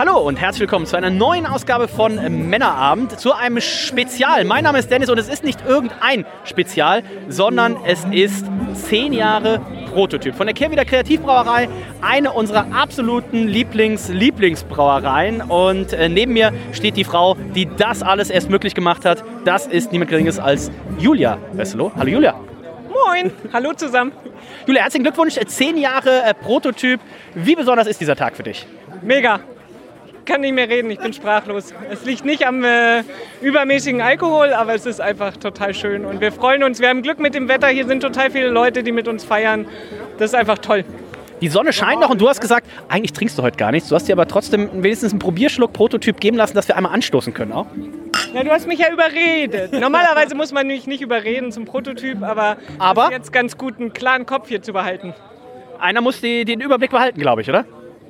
Hallo und herzlich willkommen zu einer neuen Ausgabe von Männerabend, zu einem Spezial. Mein Name ist Dennis und es ist nicht irgendein Spezial, sondern es ist 10 Jahre Prototyp von der Kehrwieder Kreativbrauerei, eine unserer absoluten Lieblings-Lieblingsbrauereien. Und äh, neben mir steht die Frau, die das alles erst möglich gemacht hat. Das ist niemand Geringes als Julia Wesselow. Hallo Julia. Moin, hallo zusammen. Julia, herzlichen Glückwunsch, 10 Jahre äh, Prototyp. Wie besonders ist dieser Tag für dich? Mega. Ich kann nicht mehr reden, ich bin sprachlos. Es liegt nicht am äh, übermäßigen Alkohol, aber es ist einfach total schön. Und wir freuen uns, wir haben Glück mit dem Wetter. Hier sind total viele Leute, die mit uns feiern. Das ist einfach toll. Die Sonne scheint noch und du hast gesagt, eigentlich trinkst du heute gar nichts. Du hast dir aber trotzdem wenigstens einen Probierschluck Prototyp geben lassen, dass wir einmal anstoßen können auch. Ja, du hast mich ja überredet. Normalerweise muss man mich nicht überreden zum Prototyp, aber, Aber? jetzt ganz gut, einen klaren Kopf hier zu behalten. Einer muss die, den Überblick behalten, glaube ich, oder?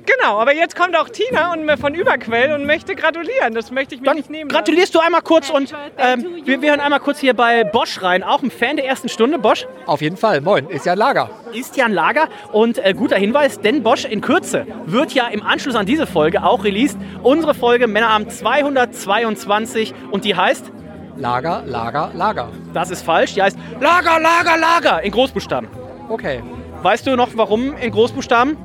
Genau, aber jetzt kommt auch Tina und von Überquell und möchte gratulieren. Das möchte ich mir Dann nicht nehmen. gratulierst du einmal kurz und ähm, wir, wir hören einmal kurz hier bei Bosch rein. Auch ein Fan der ersten Stunde, Bosch. Auf jeden Fall, moin, ist ja ein Lager. Ist ja ein Lager und äh, guter Hinweis, denn Bosch in Kürze wird ja im Anschluss an diese Folge auch released. Unsere Folge Männerabend 222 und die heißt, Lager, Lager, Lager. das ist falsch, die heißt Lager, Lager, Lager in Großbuchstaben. Okay. Weißt du noch warum in Großbuchstaben?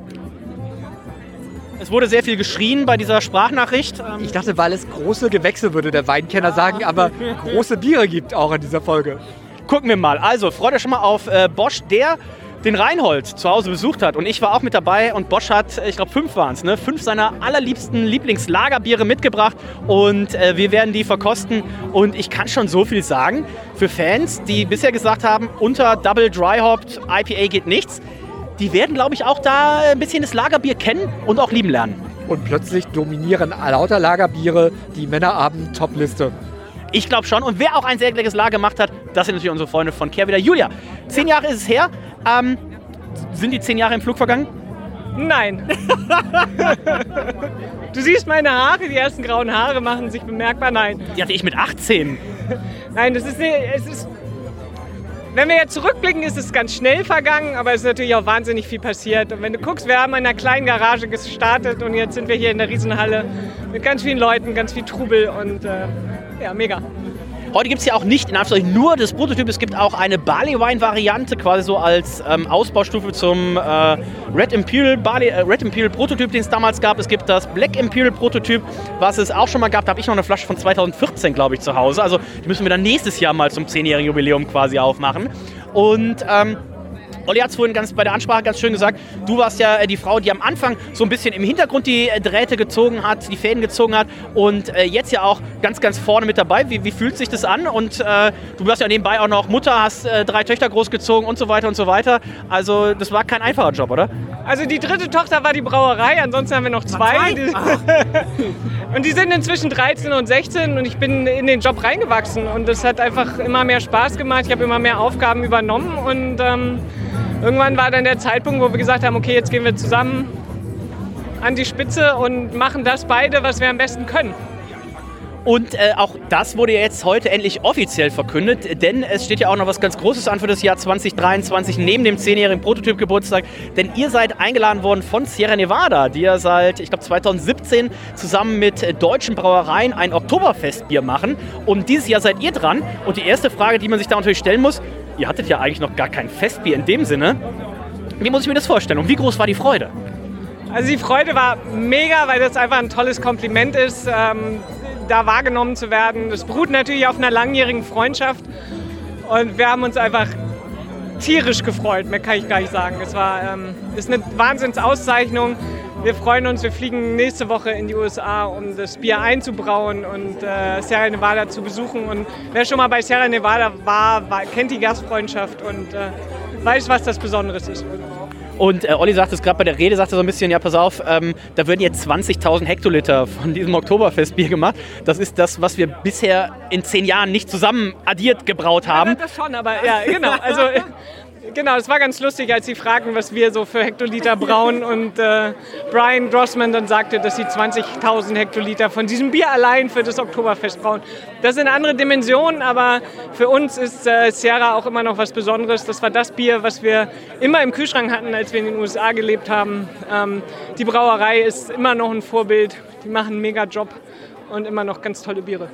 Es wurde sehr viel geschrien bei dieser Sprachnachricht. Ähm, Ich dachte, weil es große Gewächse, würde der Weinkenner sagen, aber große Biere gibt auch in dieser Folge. Gucken wir mal. Also, freut euch schon mal auf äh, Bosch, der den Reinhold zu Hause besucht hat. Und ich war auch mit dabei und Bosch hat, äh, ich glaube, fünf waren es, ne? fünf seiner allerliebsten Lieblingslagerbiere mitgebracht. Und äh, wir werden die verkosten. Und ich kann schon so viel sagen. Für Fans, die bisher gesagt haben, unter Double Dry Hopped IPA geht nichts, die werden, glaube ich, auch da ein bisschen das Lagerbier kennen und auch lieben lernen. Und plötzlich dominieren lauter Lagerbiere die Männerabend-Top-Liste. Ich glaube schon. Und wer auch ein sehr leckeres Lager gemacht hat, das sind natürlich unsere Freunde von Kehrwieder. Julia, zehn Jahre ist es her. Ähm, sind die zehn Jahre im Flug vergangen? Nein. du siehst meine Haare, die ersten grauen Haare machen sich bemerkbar. Nein. Die hatte ich mit 18. Nein, das ist, es ist. Wenn wir jetzt zurückblicken, ist es ganz schnell vergangen, aber es ist natürlich auch wahnsinnig viel passiert. Und wenn du guckst, wir haben in einer kleinen Garage gestartet und jetzt sind wir hier in der Riesenhalle mit ganz vielen Leuten, ganz viel Trubel und äh, ja, mega. Heute gibt es ja auch nicht in Anführungszeichen nur das Prototyp, es gibt auch eine Barley Wine Variante, quasi so als ähm, Ausbaustufe zum äh, Red, Imperial Barley, äh, Red Imperial Prototyp, den es damals gab. Es gibt das Black Imperial Prototyp, was es auch schon mal gab. Da habe ich noch eine Flasche von 2014, glaube ich, zu Hause. Also die müssen wir dann nächstes Jahr mal zum 10-jährigen Jubiläum quasi aufmachen. Und ähm, Olli hat es vorhin ganz bei der Ansprache ganz schön gesagt, du warst ja äh, die Frau, die am Anfang so ein bisschen im Hintergrund die äh, Drähte gezogen hat, die Fäden gezogen hat und äh, jetzt ja auch ganz, ganz vorne mit dabei. Wie, wie fühlt sich das an? Und äh, du warst ja nebenbei auch noch Mutter, hast äh, drei Töchter großgezogen und so weiter und so weiter. Also das war kein einfacher Job, oder? Also die dritte Tochter war die Brauerei, ansonsten haben wir noch zwei. Und die sind inzwischen 13 und 16 und ich bin in den Job reingewachsen und es hat einfach immer mehr Spaß gemacht. Ich habe immer mehr Aufgaben übernommen und ähm, irgendwann war dann der Zeitpunkt, wo wir gesagt haben, okay, jetzt gehen wir zusammen an die Spitze und machen das beide, was wir am besten können. Und äh, auch das wurde ja jetzt heute endlich offiziell verkündet, denn es steht ja auch noch was ganz Großes an für das Jahr 2023 neben dem 10-jährigen Prototyp-Geburtstag. Denn ihr seid eingeladen worden von Sierra Nevada, die ja seit, ich glaube, 2017 zusammen mit äh, deutschen Brauereien ein Oktoberfestbier machen. Und dieses Jahr seid ihr dran. Und die erste Frage, die man sich da natürlich stellen muss, ihr hattet ja eigentlich noch gar kein Festbier in dem Sinne. Wie muss ich mir das vorstellen und wie groß war die Freude? Also die Freude war mega, weil das einfach ein tolles Kompliment ist, ähm, da wahrgenommen zu werden. Das beruht natürlich auf einer langjährigen Freundschaft und wir haben uns einfach tierisch gefreut, mehr kann ich gar nicht sagen. Es war ähm, ist eine Wahnsinnsauszeichnung. Wir freuen uns, wir fliegen nächste Woche in die USA, um das Bier einzubrauen und äh, Sierra Nevada zu besuchen. Und wer schon mal bei Sierra Nevada war, war kennt die Gastfreundschaft und äh, weiß, was das Besonderes ist. Und äh, Olli sagt es gerade bei der Rede, sagt er so ein bisschen, ja pass auf, ähm, da würden jetzt 20.000 Hektoliter von diesem Oktoberfestbier gemacht. Das ist das, was wir bisher in zehn Jahren nicht zusammen addiert gebraut haben. Ja, das schon, aber ja, genau. Also Genau, es war ganz lustig, als sie fragten, was wir so für Hektoliter brauen und äh, Brian Grossman dann sagte, dass sie 20.000 Hektoliter von diesem Bier allein für das Oktoberfest brauen. Das sind andere Dimensionen, aber für uns ist äh, Sierra auch immer noch was Besonderes. Das war das Bier, was wir immer im Kühlschrank hatten, als wir in den USA gelebt haben. Ähm, die Brauerei ist immer noch ein Vorbild. Die machen einen mega Job und immer noch ganz tolle Biere.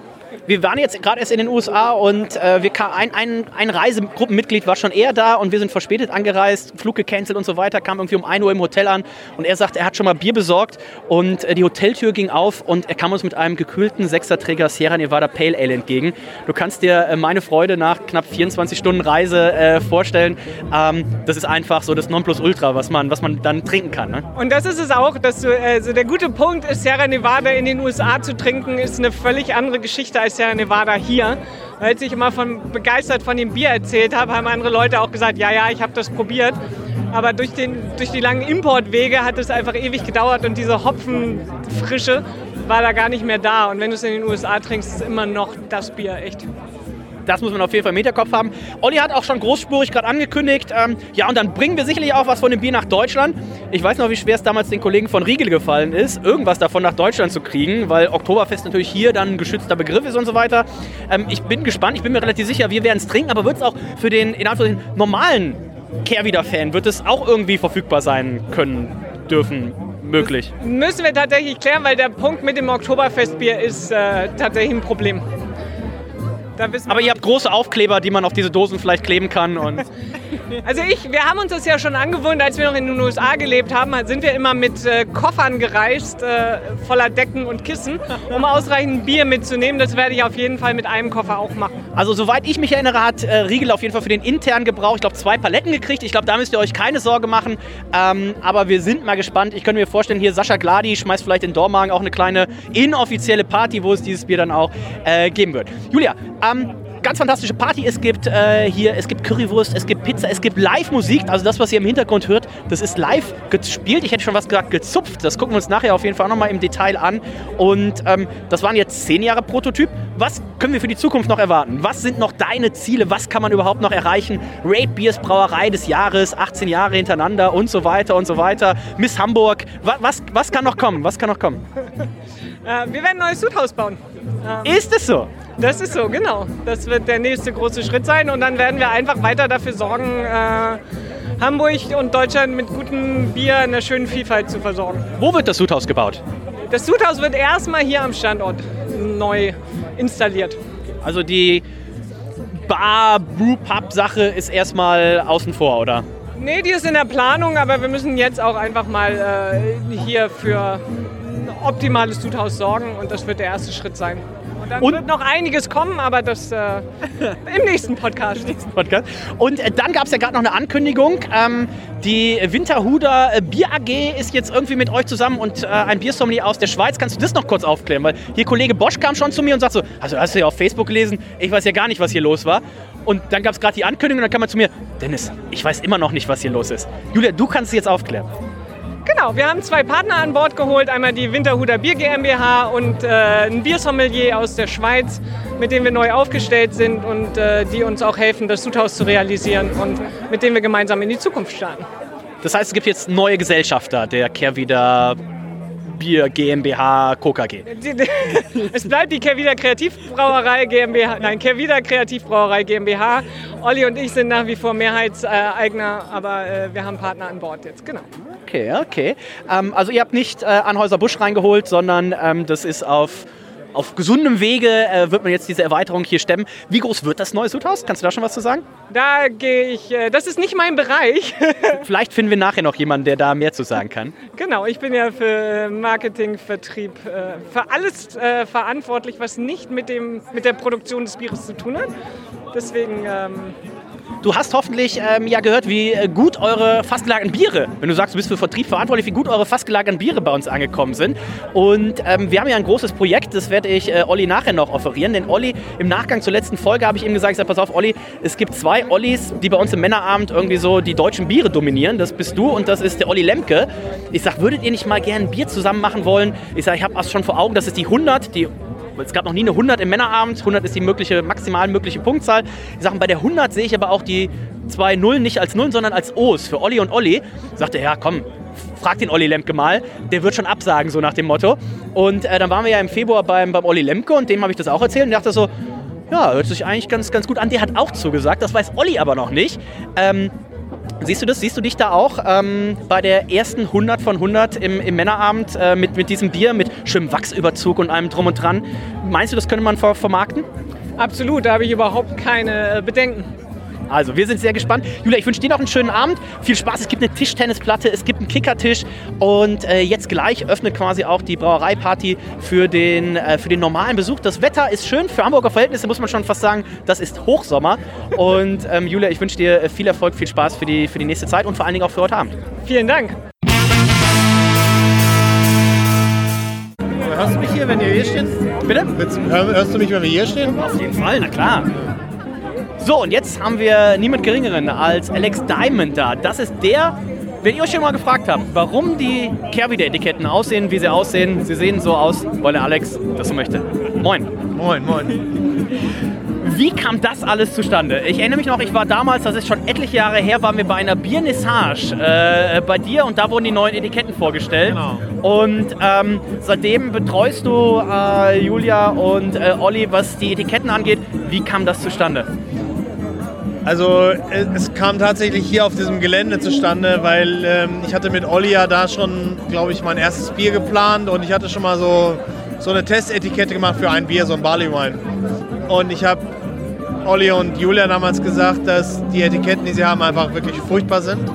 Wir waren jetzt gerade erst in den USA und äh, wir kam, ein, ein, ein Reisegruppenmitglied war schon eher da und wir sind verspätet angereist, Flug gecancelt und so weiter, kam irgendwie um 1 Uhr im Hotel an und er sagte, er hat schon mal Bier besorgt und äh, die Hoteltür ging auf und er kam uns mit einem gekühlten Sechserträger Sierra Nevada Pale Ale entgegen. Du kannst dir äh, meine Freude nach knapp 24 Stunden Reise äh, vorstellen. Ähm, das ist einfach so das Nonplusultra, was man, was man dann trinken kann. Ne? Und das ist es auch, dass du, also der gute Punkt ist, Sierra Nevada in den USA zu trinken, ist eine völlig andere Geschichte als Sierra Nevada hier. Als ich immer von, begeistert von dem Bier erzählt habe, haben andere Leute auch gesagt, ja, ja, ich habe das probiert. Aber durch, den, durch die langen Importwege hat es einfach ewig gedauert und diese Hopfenfrische war da gar nicht mehr da. Und wenn du es in den USA trinkst, ist immer noch das Bier, echt. Das muss man auf jeden Fall im Hinterkopf haben. Olli hat auch schon großspurig gerade angekündigt. Ähm, ja, und dann bringen wir sicherlich auch was von dem Bier nach Deutschland. Ich weiß noch, wie schwer es damals den Kollegen von Riegel gefallen ist, irgendwas davon nach Deutschland zu kriegen, weil Oktoberfest natürlich hier dann ein geschützter Begriff ist und so weiter. Ähm, ich bin gespannt, ich bin mir relativ sicher, wir werden es trinken, aber wird es auch für den in Anführungszeichen normalen Kehrwieder-Fan, wird es auch irgendwie verfügbar sein können, dürfen, möglich? Müssen wir tatsächlich klären, weil der Punkt mit dem Oktoberfestbier ist äh, tatsächlich ein Problem. Aber ihr habt große Aufkleber, die man auf diese Dosen vielleicht kleben kann. Und also ich, wir haben uns das ja schon angewöhnt, als wir noch in den USA gelebt haben, sind wir immer mit äh, Koffern gereist, äh, voller Decken und Kissen, um ausreichend Bier mitzunehmen. Das werde ich auf jeden Fall mit einem Koffer auch machen. Also soweit ich mich erinnere, hat äh, Riegel auf jeden Fall für den internen Gebrauch, ich glaube, zwei Paletten gekriegt. Ich glaube, da müsst ihr euch keine Sorge machen. Ähm, aber wir sind mal gespannt. Ich könnte mir vorstellen, hier Sascha Gladi schmeißt vielleicht in Dormagen auch eine kleine inoffizielle Party, wo es dieses Bier dann auch äh, geben wird. Julia, ähm, ganz fantastische Party. Es gibt äh, hier, es gibt Currywurst, es gibt Pizza, es gibt Live-Musik. Also das, was ihr im Hintergrund hört, das ist live gespielt. Ich hätte schon was gesagt, gezupft. Das gucken wir uns nachher auf jeden Fall nochmal im Detail an. Und ähm, das waren jetzt zehn Jahre Prototyp. Was können wir für die Zukunft noch erwarten? Was sind noch deine Ziele? Was kann man überhaupt noch erreichen? Raid Beers Brauerei des Jahres, 18 Jahre hintereinander und so weiter und so weiter. Miss Hamburg. Was, was, was kann noch kommen? Was kann noch kommen? äh, wir werden ein neues Sudhaus bauen. Ähm, ist es so? Das ist so, genau. Das wird der nächste große Schritt sein und dann werden wir einfach weiter dafür sorgen, äh, Hamburg und Deutschland mit gutem Bier in einer schönen Vielfalt zu versorgen. Wo wird das Sudhaus gebaut? Das Sudhaus wird erstmal hier am Standort neu installiert. Also die Bar, Brew, Pub Sache ist erstmal außen vor, oder? Nee, die ist in der Planung, aber wir müssen jetzt auch einfach mal äh, hier für ein optimales Sudhaus sorgen und das wird der erste Schritt sein. Und dann und? wird noch einiges kommen, aber das äh, im nächsten Podcast. Podcast. Und äh, dann gab es ja gerade noch eine Ankündigung. Ähm, die Winterhuder äh, Bier AG ist jetzt irgendwie mit euch zusammen und äh, ein Biersommelier aus der Schweiz. Kannst du das noch kurz aufklären? Weil hier Kollege Bosch kam schon zu mir und sagt so, also hast du ja auf Facebook gelesen, ich weiß ja gar nicht, was hier los war. Und dann gab es gerade die Ankündigung und dann kam er zu mir, Dennis, ich weiß immer noch nicht, was hier los ist. Julia, du kannst es jetzt aufklären. Genau, wir haben zwei Partner an Bord geholt, einmal die Winterhuder Bier GmbH und äh, ein Biersommelier aus der Schweiz, mit dem wir neu aufgestellt sind und äh, die uns auch helfen, das Sudhaus zu realisieren und mit dem wir gemeinsam in die Zukunft starten. Das heißt, es gibt jetzt neue Gesellschafter der Kehrwieder Bier GmbH Coca G. es bleibt die Kehrwieder Kreativbrauerei GmbH, nein, Kehrwieder Kreativbrauerei GmbH. Olli und ich sind nach wie vor Mehrheitseigner, aber äh, wir haben Partner an Bord jetzt, genau. Okay, okay. Ähm, also ihr habt nicht äh, Anhäuser Busch reingeholt, sondern ähm, das ist auf auf gesundem Wege äh, wird man jetzt diese Erweiterung hier stemmen. Wie groß wird das neue Sudhaus? Kannst du da schon was zu sagen? Da gehe ich, äh, das ist nicht mein Bereich. Vielleicht finden wir nachher noch jemanden, der da mehr zu sagen kann. Genau, ich bin ja für Marketing, Vertrieb, äh, für alles äh, verantwortlich, was nicht mit, dem, mit der Produktion des Bieres zu tun hat. Deswegen ähm, Du hast hoffentlich ähm, ja gehört, wie äh, gut eure fastgelagerten Biere, wenn du sagst, du bist für Vertrieb verantwortlich, wie gut eure fastgelagerten Biere bei uns angekommen sind. Und ähm, wir haben ja ein großes Projekt, das werde ich äh, Olli nachher noch offerieren. Denn Olli, im Nachgang zur letzten Folge habe ich ihm gesagt, ich sag, pass auf, Olli, es gibt zwei Ollis, die bei uns im Männerabend irgendwie so die deutschen Biere dominieren. Das bist du und das ist der Olli Lemke. Ich sag, würdet ihr nicht mal gerne ein Bier zusammen machen wollen? Ich sag, ich habe schon vor Augen, das ist die 100, die es gab noch nie eine 100 im Männerabend. 100 ist die mögliche, maximal mögliche Punktzahl. Ich sage, bei der 100 sehe ich aber auch die zwei Nullen nicht als Nullen, sondern als O's für Olli und Olli. Sagte, ja, komm, frag den Olli Lemke mal. Der wird schon absagen, so nach dem Motto. Und äh, dann waren wir ja im Februar beim, beim Olli Lemke und dem habe ich das auch erzählt und dachte so, ja, hört sich eigentlich ganz, ganz gut an. Der hat auch zugesagt, das weiß Olli aber noch nicht. Ähm, Siehst du das? Siehst du dich da auch ähm, bei der ersten 100 von 100 im, im Männerabend äh, mit, mit diesem Bier, mit schönem Wachsüberzug und allem drum und dran? Meinst du, das könnte man ver vermarkten? Absolut, da habe ich überhaupt keine äh, Bedenken. Also, wir sind sehr gespannt. Julia, ich wünsche dir noch einen schönen Abend. Viel Spaß. Es gibt eine Tischtennisplatte, es gibt einen Kickertisch. Und äh, jetzt gleich öffnet quasi auch die Brauereiparty für den, äh, für den normalen Besuch. Das Wetter ist schön. Für Hamburger Verhältnisse muss man schon fast sagen, das ist Hochsommer. Und ähm, Julia, ich wünsche dir äh, viel Erfolg, viel Spaß für die, für die nächste Zeit und vor allen Dingen auch für heute Abend. Vielen Dank. Hörst du mich hier, wenn wir hier stehen? Bitte? Hörst du mich, wenn wir hier stehen? Auf jeden Fall, na klar. So, und jetzt haben wir niemand Geringeren als Alex Diamond da. Das ist der, wenn ihr euch schon mal gefragt habt, warum die Kehrwieder-Etiketten aussehen, wie sie aussehen, sie sehen so aus, weil der Alex das so möchte. Moin. Moin, moin. Wie kam das alles zustande? Ich erinnere mich noch, ich war damals, das ist schon etliche Jahre her, waren wir bei einer Biernissage äh, bei dir und da wurden die neuen Etiketten vorgestellt. Genau. Und ähm, seitdem betreust du äh, Julia und äh, Olli, was die Etiketten angeht. Wie kam das zustande? Also äh, es kam tatsächlich hier auf diesem Gelände zustande, weil ähm, ich hatte mit Olli ja da schon, glaube ich, mein erstes Bier geplant und ich hatte schon mal so, so eine Testetikette gemacht für ein Bier, so ein Barley Wine. Und ich habe Olli und Julia damals gesagt, dass die Etiketten, die sie haben, einfach wirklich furchtbar sind.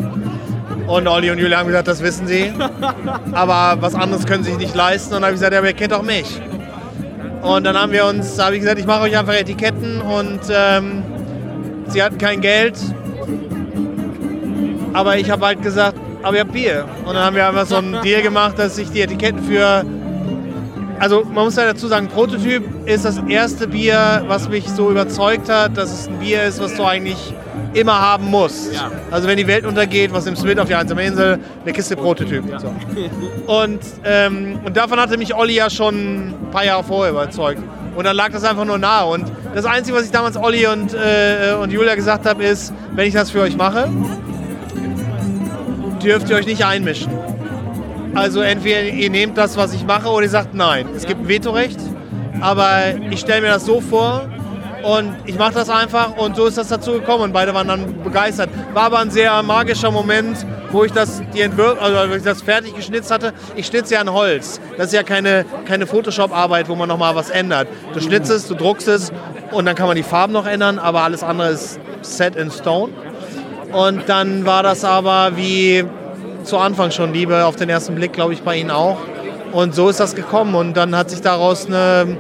Und Olli und Julia haben gesagt, das wissen sie. Aber was anderes können sie sich nicht leisten. Und dann habe ich gesagt, ja, aber ihr kennt auch mich. Und dann haben wir uns, habe ich gesagt, ich mache euch einfach Etiketten und ähm, sie hatten kein Geld. Aber ich habe halt gesagt, aber ihr habt Bier. Und dann haben wir einfach so einen Deal gemacht, dass ich die Etiketten für. Also man muss ja dazu sagen, Prototyp ist das erste Bier, was mich so überzeugt hat, dass es ein Bier ist, was du eigentlich immer haben musst. Also wenn die Welt untergeht, was nimmst du mit auf die einsame Insel? Eine Kiste Prototyp. So. Und, ähm, und davon hatte mich Olli ja schon ein paar Jahre vorher überzeugt. Und dann lag das einfach nur nahe. Und das Einzige, was ich damals Olli und, äh, und Julia gesagt habe, ist, wenn ich das für euch mache, dürft ihr euch nicht einmischen. Also entweder ihr nehmt das, was ich mache, oder ihr sagt nein. Es gibt ein Vetorecht, aber ich stelle mir das so vor und ich mache das einfach und so ist das dazu gekommen und beide waren dann begeistert. War aber ein sehr magischer Moment, wo ich das, die Entwürfe, also ich das fertig geschnitzt hatte. Ich schnitze ja an Holz. Das ist ja keine, keine Photoshop-Arbeit, wo man nochmal was ändert. Du schnitzt es, du druckst es und dann kann man die Farben noch ändern, aber alles andere ist set in stone. Und dann war das aber wie zu Anfang schon Liebe auf den ersten Blick, glaube ich, bei Ihnen auch. Und so ist das gekommen. Und dann hat sich daraus eine,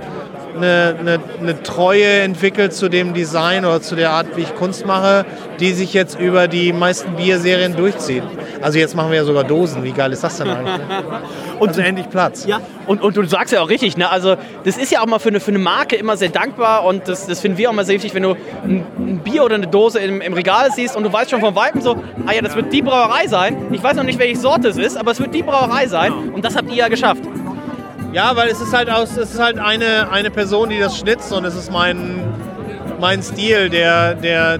eine, eine, eine Treue entwickelt zu dem Design oder zu der Art, wie ich Kunst mache, die sich jetzt über die meisten Bierserien durchzieht. Also jetzt machen wir ja sogar Dosen. Wie geil ist das denn eigentlich? Und also endlich Platz. Ja, und, und du sagst ja auch richtig, ne? Also das ist ja auch mal für eine, für eine Marke immer sehr dankbar und das, das finden wir auch mal sehr wichtig, wenn du ein, ein Bier oder eine Dose im, im Regal siehst und du weißt schon von Weitem so, ah ja, das wird die Brauerei sein. Ich weiß noch nicht, welche Sorte es ist, aber es wird die Brauerei sein und das habt ihr ja geschafft. Ja, weil es ist halt aus, es ist halt eine, eine Person, die das schnitzt und es ist mein, mein Stil, der, der,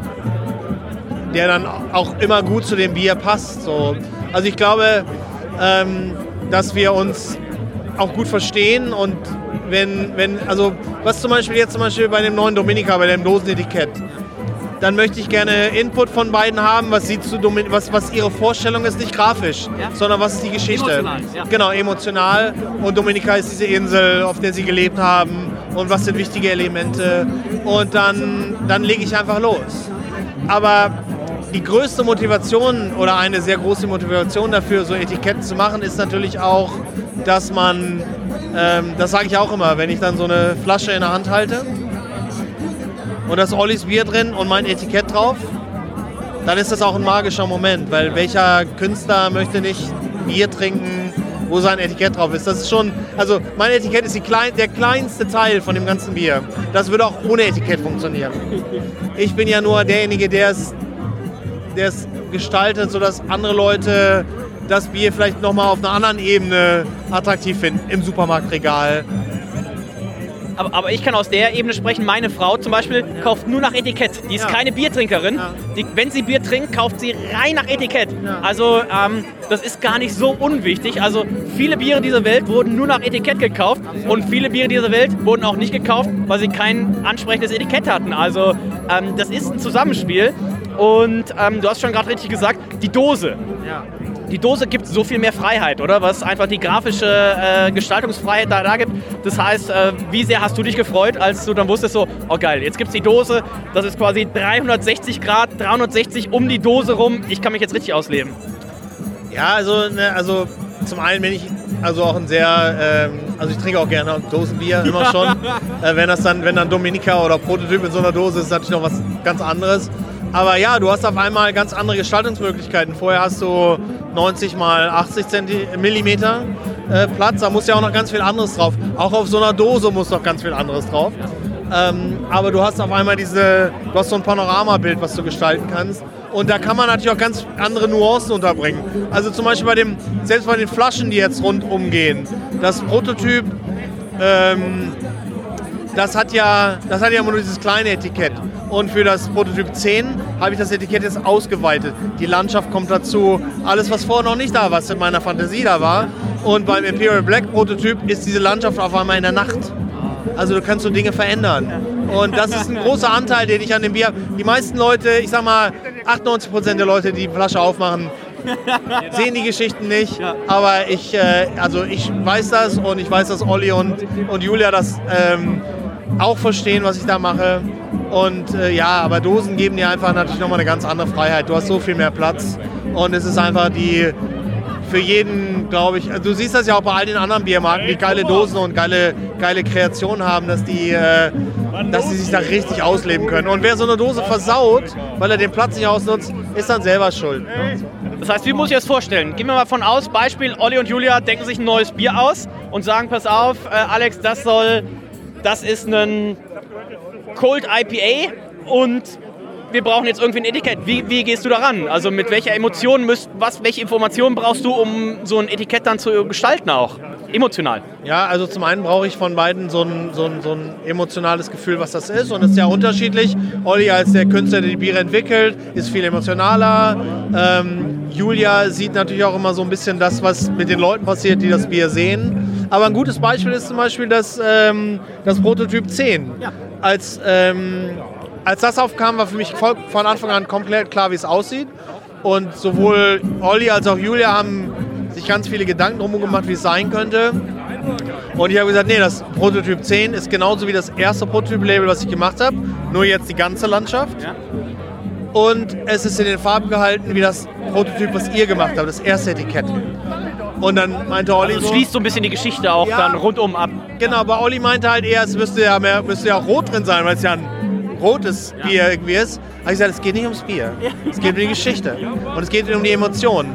der dann auch immer gut zu dem Bier passt. So. Also ich glaube, ähm, dass wir uns auch gut verstehen und wenn, wenn, also was zum Beispiel jetzt zum Beispiel bei dem neuen Dominika, bei dem Dosenetikett, dann möchte ich gerne Input von beiden haben, was, sie zu was, was ihre Vorstellung ist, nicht grafisch, Ja. sondern was ist die Geschichte. Emotional, ja. Genau, emotional. Und Dominika ist diese Insel, auf der sie gelebt haben und was sind wichtige Elemente. Und dann, dann lege ich einfach los. Aber die größte Motivation oder eine sehr große Motivation dafür, so Etiketten zu machen, ist natürlich auch, dass man, ähm, das sage ich auch immer, wenn ich dann so eine Flasche in der Hand halte und da ist Ollis Bier drin und mein Etikett drauf, dann ist das auch ein magischer Moment, weil welcher Künstler möchte nicht Bier trinken, wo sein Etikett drauf ist. Das ist schon, also mein Etikett ist klein, der kleinste Teil von dem ganzen Bier. Das würde auch ohne Etikett funktionieren. Ich bin ja nur derjenige, der es, der es gestaltet, sodass andere Leute das Bier vielleicht nochmal auf einer anderen Ebene attraktiv finden, im Supermarktregal. Aber, aber ich kann aus der Ebene sprechen. Meine Frau zum Beispiel kauft nur nach Etikett. Die ist Ja. keine Biertrinkerin. Die, wenn sie Bier trinkt, kauft sie rein nach Etikett. Also ähm, das ist gar nicht so unwichtig. Also viele Biere dieser Welt wurden nur nach Etikett gekauft und viele Biere dieser Welt wurden auch nicht gekauft, weil sie kein ansprechendes Etikett hatten. Also ähm, das ist ein Zusammenspiel. Und ähm, du hast schon gerade richtig gesagt, die Dose. Die Dose gibt so viel mehr Freiheit, oder? Was einfach die grafische äh, Gestaltungsfreiheit da, da gibt. Das heißt, äh, wie sehr hast du dich gefreut, als du dann wusstest, so, oh geil, jetzt gibt es die Dose, das ist quasi 360 Grad, 360 um die Dose rum, ich kann mich jetzt richtig ausleben. Ja, also, ne, also zum einen bin ich also auch ein sehr, ähm, also ich trinke auch gerne Dosenbier, immer schon. äh, wenn das dann, wenn dann Dominika oder Prototyp in so einer Dose ist, ist natürlich noch was ganz anderes. Aber ja, du hast auf einmal ganz andere Gestaltungsmöglichkeiten. Vorher hast du 90 mal 80 Zenti Millimeter äh, Platz, da muss ja auch noch ganz viel anderes drauf. Auch auf so einer Dose muss noch ganz viel anderes drauf. Ähm, aber du hast auf einmal diese, du hast so ein Panoramabild, was du gestalten kannst. Und da kann man natürlich auch ganz andere Nuancen unterbringen. Also zum Beispiel bei dem, selbst bei den Flaschen, die jetzt rundum gehen. Das Prototyp, ähm, das hat ja, das hat ja immer nur dieses kleine Etikett. Und für das Prototyp 10 habe ich das Etikett jetzt ausgeweitet. Die Landschaft kommt dazu. Alles, was vorher noch nicht da war, was in meiner Fantasie da war. Und beim Imperial Black Prototyp ist diese Landschaft auf einmal in der Nacht. Also du kannst so Dinge verändern. Und das ist ein großer Anteil, den ich an dem Bier habe. Die meisten Leute, ich sag mal 98% der Leute, die die Flasche aufmachen, sehen die Geschichten nicht. Aber ich, äh, also ich weiß das und ich weiß, dass Olli und, und Julia das ähm, auch verstehen, was ich da mache. Und äh, ja, aber Dosen geben dir einfach natürlich nochmal eine ganz andere Freiheit. Du hast so viel mehr Platz und es ist einfach die für jeden, glaube ich, also du siehst das ja auch bei all den anderen Biermarken, die geile Dosen und geile, geile Kreationen haben, dass die, äh, dass die sich da richtig ausleben können. Und wer so eine Dose versaut, weil er den Platz nicht ausnutzt, ist dann selber schuld. Das heißt, wie muss ich das vorstellen? Gehen wir mal von aus, Beispiel, Olli und Julia denken sich ein neues Bier aus und sagen, pass auf, äh, Alex, das soll, das ist ein Cold IPA und wir brauchen jetzt irgendwie ein Etikett. Wie, wie gehst du daran? Also mit welcher Emotion müsst, was, welche Informationen brauchst du, um so ein Etikett dann zu gestalten auch? Emotional. Ja, also zum einen brauche ich von beiden so ein, so, ein, so ein emotionales Gefühl, was das ist. Und es ist ja unterschiedlich. Olli als der Künstler, der die Biere entwickelt, ist viel emotionaler. Ähm, Julia sieht natürlich auch immer so ein bisschen das, was mit den Leuten passiert, die das Bier sehen. Aber ein gutes Beispiel ist zum Beispiel das, ähm, das Prototyp 10. Als, ähm, als das aufkam, war für mich voll, von Anfang an komplett klar, wie es aussieht. Und sowohl Olli als auch Julia haben sich ganz viele Gedanken drum gemacht, wie es sein könnte. Und ich habe gesagt, nee, das Prototyp 10 ist genauso wie das erste Prototyp-Label, was ich gemacht habe, nur jetzt die ganze Landschaft. Und es ist in den Farben gehalten wie das Prototyp, was ihr gemacht habt, das erste Etikett. Und dann meinte Olli Also es schließt so ein bisschen die Geschichte auch Ja. dann rundum ab. Genau, aber Olli meinte halt eher, es müsste ja, mehr, müsste ja auch rot drin sein, weil es ja ein rotes Bier irgendwie ist. Aber ich gesagt, es geht nicht ums Bier. Es geht um die Geschichte. Und es geht um die Emotionen.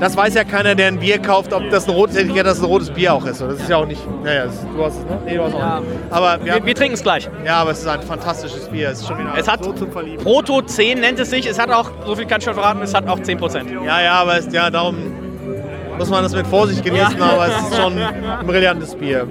Das weiß ja keiner, der ein Bier kauft, ob das ein rotes Etikett, dass es ein rotes Bier auch ist. Und Das ist ja auch nicht. Naja, das, du hast es, ne? Nee, du hast auch nicht. Aber wir, Wir, wir trinken es gleich. ja, aber es ist ein fantastisches Bier. Es ist schon wieder Es hat so zum Verlieben. Proto 10 nennt es sich. Es hat auch, so viel kann ich schon verraten, es hat auch 10%. Ja, ja, aber es, ja, darum muss man das mit Vorsicht genießen, Ja. aber es ist schon ein brillantes Bier.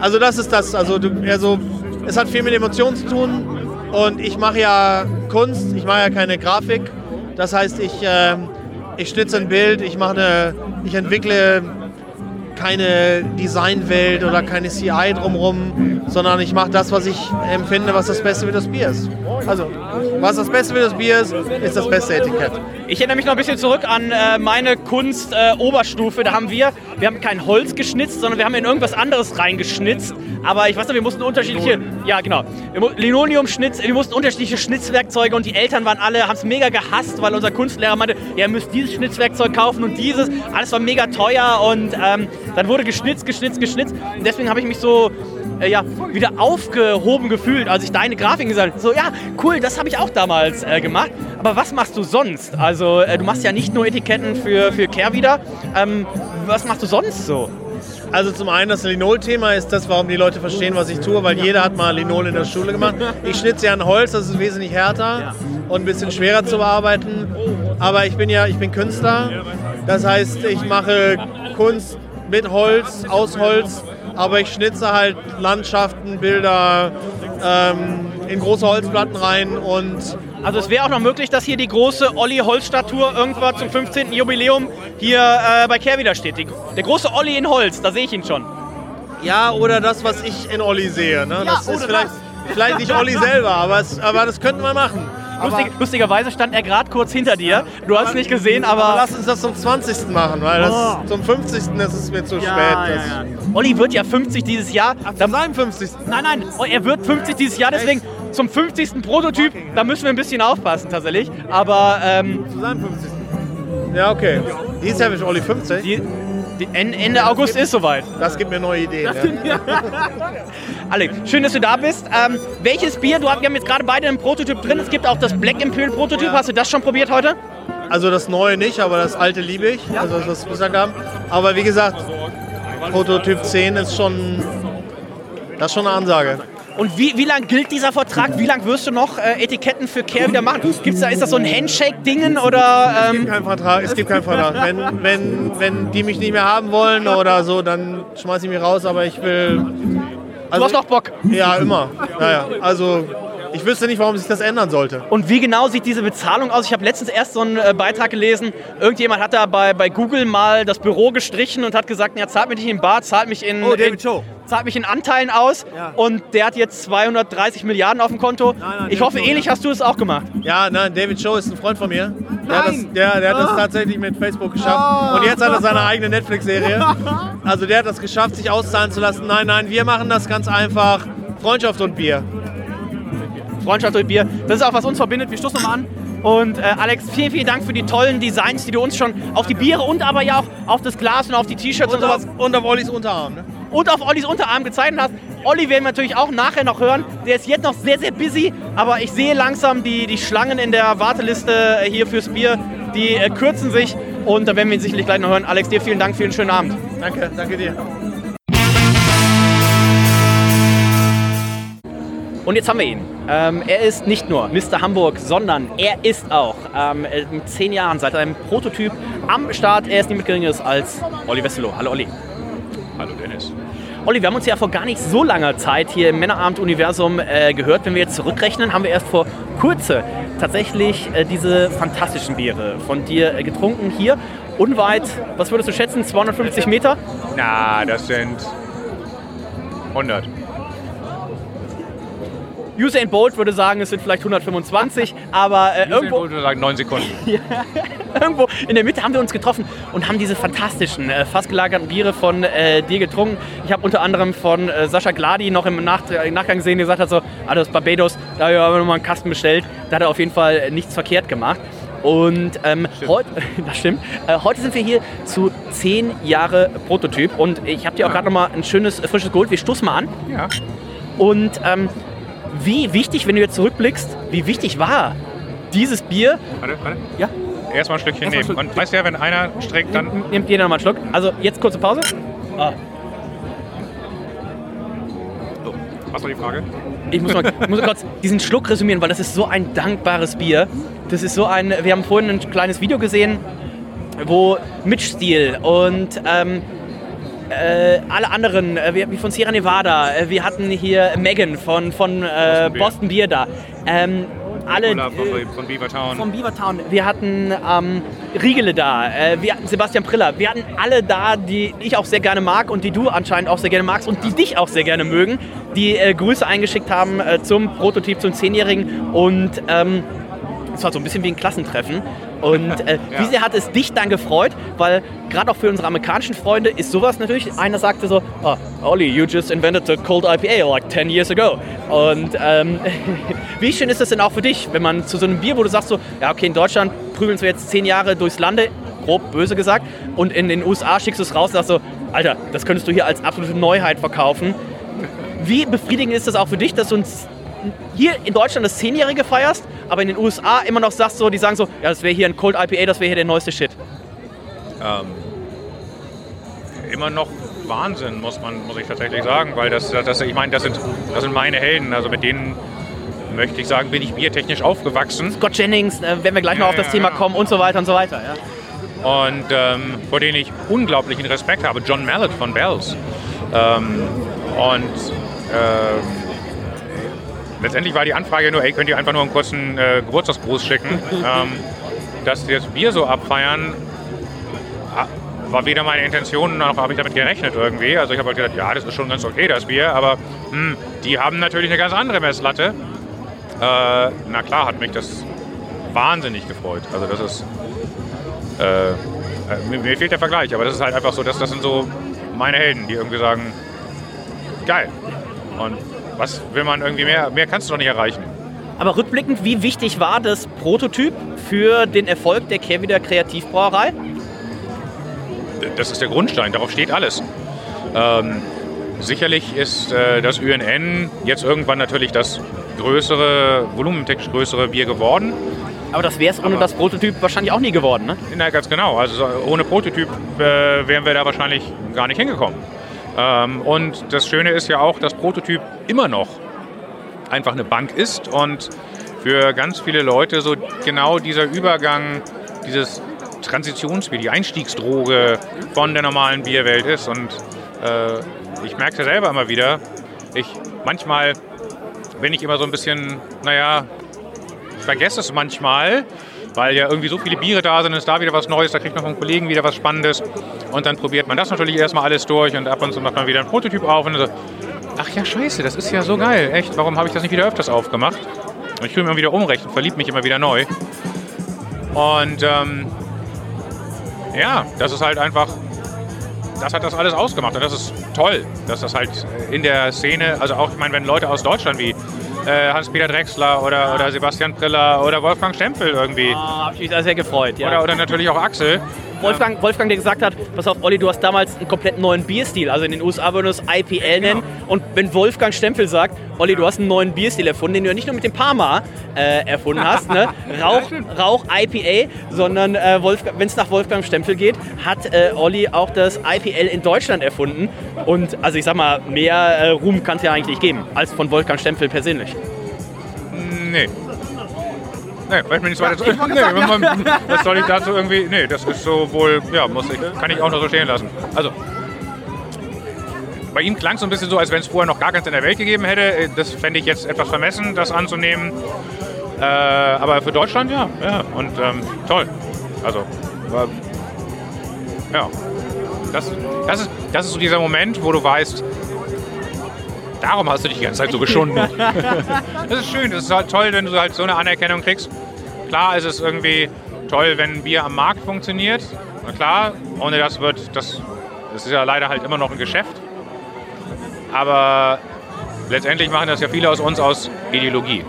Also das ist das, also, du, also es hat viel mit Emotionen zu tun und ich mache ja Kunst, ich mache ja keine Grafik. Das heißt, ich, ähm, ich schnitze ein Bild, ich, mache eine, ich entwickle keine Designwelt oder keine CI drumherum, sondern ich mache das, was ich empfinde, was das Beste für das Bier ist. Also, was das Beste für das Bier ist, ist das beste Etikett. Ich erinnere mich noch ein bisschen zurück an äh, meine Kunst-Oberstufe. da haben wir, wir haben kein Holz geschnitzt, sondern wir haben in irgendwas anderes reingeschnitzt. Aber ich weiß noch, wir mussten unterschiedliche, ja genau, Linoleum-Schnitz, wir mussten unterschiedliche Schnitzwerkzeuge und die Eltern waren alle, haben es mega gehasst, weil unser Kunstlehrer meinte, ja, ihr müsst dieses Schnitzwerkzeug kaufen und dieses. Alles war mega teuer und ähm, dann wurde geschnitzt, geschnitzt, geschnitzt. Und deswegen habe ich mich so äh, ja, wieder aufgehoben gefühlt, als ich deine Grafik gesagt habe. So, ja, cool, das habe ich auch damals äh, gemacht. Aber was machst du sonst? Also, äh, du machst ja nicht nur Etiketten für, für Care wieder. Ähm, was machst du sonst so? Also zum einen das Linol-Thema ist das, warum die Leute verstehen, was ich tue, weil jeder hat mal Linol in der Schule gemacht. Ich schnitze ja an Holz, das ist wesentlich härter und ein bisschen schwerer zu bearbeiten. Aber ich bin ja, ich bin Künstler. Das heißt, ich mache Kunst mit Holz, aus Holz, aber ich schnitze halt Landschaften, Bilder ähm, in große Holzplatten rein und Also es wäre auch noch möglich, dass hier die große Olli-Holz-Statue irgendwann zum 15. Jubiläum hier äh, bei Care wieder steht. Die, der große Olli in Holz, da sehe ich ihn schon. Ja, oder das, was ich in Olli sehe. Ne? Ja, das ist vielleicht, das. vielleicht nicht Olli selber, aber, es, aber das könnten wir machen. Lustig, lustigerweise stand er gerade kurz hinter dir. Du hast es nicht gesehen, Aber aber. lass uns das zum 20. machen, weil das, Oh. zum 50. ist es mir zu Ja, spät. ja, Das- ja. Olli wird ja 50 dieses Jahr. Zu seinem 50. Nein, nein, oh, er wird 50 dieses Jahr, deswegen zum 50. Prototyp, da müssen wir ein bisschen aufpassen tatsächlich. Aber ähm, Zu seinem 50. Ja, okay. Dieses Jahr wird Olli 50. die, Ende August ist soweit. Das gibt mir neue Ideen. Ja. Alex, schön, dass du da bist. Ähm, welches Bier, du hast, wir haben jetzt gerade beide einen Prototyp drin. Es gibt auch das Black Imperial Prototyp. Hast du das schon probiert heute? Also das neue nicht, aber das alte liebe ich. Also das, was wir gesagt haben. Aber wie gesagt, Prototyp 10 ist schon, das ist schon eine Ansage. Und wie, wie lang gilt dieser Vertrag? Wie lang wirst du noch äh, Etiketten für Care wieder machen? Gibt's da, ist das so ein Handshake-Dingen oder? Es gibt Ähm, keinen Vertrag. Es gibt keinen Vertrag. Wenn, wenn, wenn die mich nicht mehr haben wollen oder so, dann schmeiß ich mich raus. Aber ich will. du Also, hast noch Bock. Ja, immer. Naja, also ich wüsste nicht, warum sich das ändern sollte. Und wie genau sieht diese Bezahlung aus? Ich habe letztens erst so einen äh, Beitrag gelesen. Irgendjemand hat da bei, bei Google mal das Büro gestrichen und hat gesagt, ja, zahlt mich nicht in Bar, zahlt mich in, Oh, David in, Cho. zahlt mich in Anteilen aus. Ja. Und der hat jetzt 230 Milliarden auf dem Konto. nein, ich David hoffe, Cho, ähnlich ja. hast du es auch gemacht. Ja, nein, David Cho ist ein Freund von mir. Der hat, das, der, der hat das tatsächlich mit Facebook geschafft. Und jetzt hat er seine eigene Netflix-Serie. Also der hat das geschafft, sich auszahlen zu lassen. Nein, nein, wir machen das ganz einfach. Freundschaft und Bier. Freundschaft und Bier. Das ist auch, was uns verbindet. Wir stoßen nochmal an. Und äh, Alex, vielen, vielen Dank für die tollen Designs, die du uns schon auf die Biere und aber ja auch auf das Glas und auf die T-Shirts und, Und sowas auf, und auf Ollis Unterarm. Ne? und auf Ollis Unterarm gezeichnet hast. Olli werden wir natürlich auch nachher noch hören. Der ist jetzt noch sehr, sehr busy, aber ich sehe langsam die, die Schlangen in der Warteliste äh, hier fürs Bier. Die äh, kürzen sich und da werden wir ihn sicherlich gleich noch hören. Alex, dir vielen Dank für einen schönen Abend. Danke, danke dir. Und jetzt haben wir ihn. Ähm, er ist nicht nur Mr. Hamburg, sondern er ist auch ähm, äh, mit zehn Jahren seit einem Prototyp am Start. Er ist niemand Geringeres als Olli Westerloh. Hallo Olli. Hallo Dennis. Olli, wir haben uns ja vor gar nicht so langer Zeit hier im Männerabend-Universum äh, gehört. Wenn wir jetzt zurückrechnen, haben wir erst vor Kurze tatsächlich äh, diese fantastischen Biere von dir äh, getrunken. Hier unweit, was würdest du schätzen, 250 Meter? Na, das sind 100. Usain Bolt würde sagen, es sind vielleicht 125, aber äh, Irgendwo irgendwo, würde sagen 9 Sekunden. irgendwo in der Mitte haben wir uns getroffen und haben diese fantastischen, äh, fast gelagerten Biere von äh, dir getrunken. Ich habe unter anderem von äh, Sascha Gladi noch im, Nach im Nachgang gesehen, der gesagt hat so, ah, das Barbados, da haben wir nochmal einen Kasten bestellt. Da hat er auf jeden Fall nichts verkehrt gemacht. Und ähm, heute, das stimmt, äh, heute sind wir hier zu 10 Jahre Prototyp und ich habe dir auch gerade nochmal ein schönes, äh, frisches geholt. Wir stoßen mal an. Ja. Und ähm, wie wichtig, wenn du jetzt zurückblickst, wie wichtig war dieses Bier? Warte, warte. Ja. Erstmal ein Stückchen Erstmal nehmen. Stück- Und weißt du ja, wenn einer streckt, dann. Nimmt jeder nochmal einen Schluck. Also jetzt kurze Pause. Ah, Was war die Frage? ich muss mal, ich muss kurz diesen Schluck resümieren, weil das ist so ein dankbares Bier. Das ist so ein. Wir haben vorhin ein kleines Video gesehen, wo Mitch-Stil und ähm, äh, alle anderen, äh, wie wie von Sierra Nevada, äh, wir hatten hier Megan von, von äh, Boston Beer. Boston Beer da. Ähm, alle, von, äh, von Beavertown. Vom Beavertown. Wir hatten ähm, Riegele da, äh, wir hatten Sebastian Priller, wir hatten alle da, die ich auch sehr gerne mag und die du anscheinend auch sehr gerne magst und die dich auch sehr gerne mögen, die äh, Grüße eingeschickt haben äh, zum Prototyp, zum Zehnjährigen und ähm, es war so ein bisschen wie ein Klassentreffen. Und äh, Ja. wie sehr hat es dich dann gefreut? Weil gerade auch für unsere amerikanischen Freunde ist sowas natürlich, einer sagte so, oh, Olli, you just invented a cold IPA like 10 years ago. Und ähm, wie schön ist das denn auch für dich, wenn man zu so einem Bier, wo du sagst so, ja okay, in Deutschland prügeln wir jetzt 10 Jahre durchs Lande, grob böse gesagt, und in den USA schickst du es raus und sagst so, Alter, das könntest du hier als absolute Neuheit verkaufen. Wie befriedigend ist das auch für dich, dass du uns hier in Deutschland das Zehnjährige feierst, aber in den USA immer noch sagst, so, die sagen so, ja, das wäre hier ein Cold IPA, das wäre hier der neueste Shit. Ähm, immer noch Wahnsinn, muss man, muss ich tatsächlich sagen, weil das, das ich meine, das sind, das sind meine Helden. Also mit denen möchte ich sagen, bin ich biertechnisch aufgewachsen. Scott Jennings, äh, wenn wir gleich noch Ja, auf das ja, Thema kommen und so weiter und so weiter. Ja. und ähm, vor denen ich unglaublichen Respekt habe. John Mallet von Bells. Ähm, und ähm, letztendlich war die Anfrage nur, ey, könnt ihr einfach nur einen kurzen äh, Geburtstagsgruß schicken. ähm, dass das Bier so abfeiern, ah, war weder meine Intention, noch habe ich damit gerechnet irgendwie. Also ich habe halt gedacht, ja, das ist schon ganz okay, das Bier, aber hm, die haben natürlich eine ganz andere Messlatte. Äh, na klar hat mich das wahnsinnig gefreut. Also das ist äh, äh, mir, mir fehlt der Vergleich, aber das ist halt einfach so, dass das sind so meine Helden, die irgendwie sagen, geil. Und was will man irgendwie mehr? Mehr kannst du doch nicht erreichen. Aber rückblickend, wie wichtig war das Prototyp für den Erfolg der Kehrwieder Kreativbrauerei? Das ist der Grundstein, darauf steht alles. Ähm, sicherlich ist äh, das UNN jetzt irgendwann natürlich das größere, volumentechnisch größere Bier geworden. Aber das wäre es ohne Aber- das Prototyp wahrscheinlich auch nie geworden, ne? Na, ganz genau. Also so- ohne Prototyp äh, wären wir da wahrscheinlich gar nicht hingekommen. Ähm, und das Schöne ist ja auch, dass Prototyp immer noch einfach eine Bank ist und für ganz viele Leute so genau dieser Übergang, dieses Transitionsbier, die Einstiegsdroge von der normalen Bierwelt ist. Und äh, ich merke es ja selber immer wieder, ich manchmal bin ich immer so ein bisschen, naja, ich vergesse es manchmal, weil ja irgendwie so viele Biere da sind, ist da wieder was Neues, da kriegt man vom Kollegen wieder was Spannendes. Und dann probiert man das natürlich erstmal alles durch und ab und zu macht man wieder einen Prototyp auf und so, ach ja, scheiße, das ist ja so geil, echt, warum habe ich das nicht wieder öfters aufgemacht? Und ich tue mir immer wieder umrechnen, verliebe mich immer wieder neu. Und ähm, ja, das ist halt einfach, das hat das alles ausgemacht und das ist toll, dass das halt in der Szene, also auch, ich meine, wenn Leute aus Deutschland wie äh, Hans-Peter Drechsler oder, oder Sebastian Priller oder Wolfgang Stempel irgendwie. Ah, hab ich mich da sehr gefreut, ja. Oder, oder natürlich auch Axel. Wolfgang, Wolfgang, der gesagt hat, pass auf, Olli, du hast damals einen komplett neuen Bierstil. Also in den USA würden wir es IPL nennen. Und wenn Wolfgang Stempel sagt, Olli, du hast einen neuen Bierstil erfunden, den du ja nicht nur mit dem Parma äh, erfunden hast, ne? Rauch, Rauch IPA, sondern äh, wenn es nach Wolfgang Stempel geht, hat äh, Olli auch das IPL in Deutschland erfunden. Und also ich sag mal, mehr äh, Ruhm kann es ja eigentlich nicht geben, als von Wolfgang Stempel persönlich. Nee. Nee, fällt mir nichts weiter zu. Nee, wenn man, was soll ich dazu irgendwie. Nee, das ist so wohl. Ja, muss ich, kann ich auch noch so stehen lassen. Also. Bei ihm klang es so ein bisschen so, als wenn es vorher noch gar keins in der Welt gegeben hätte. Das fände ich jetzt etwas vermessen, das anzunehmen. Äh, aber für Deutschland, ja. ja. Und ähm, toll. Also, war, ja. Das, das, ist, das ist so dieser Moment, wo du weißt, darum hast du dich die ganze Zeit so geschunden. Das ist schön, das ist halt toll, wenn du halt so eine Anerkennung kriegst. Klar ist es irgendwie toll, wenn Bier am Markt funktioniert. Na klar, ohne das wird, das, das ist ja leider halt immer noch ein Geschäft. Aber letztendlich machen das ja viele aus uns aus Ideologie.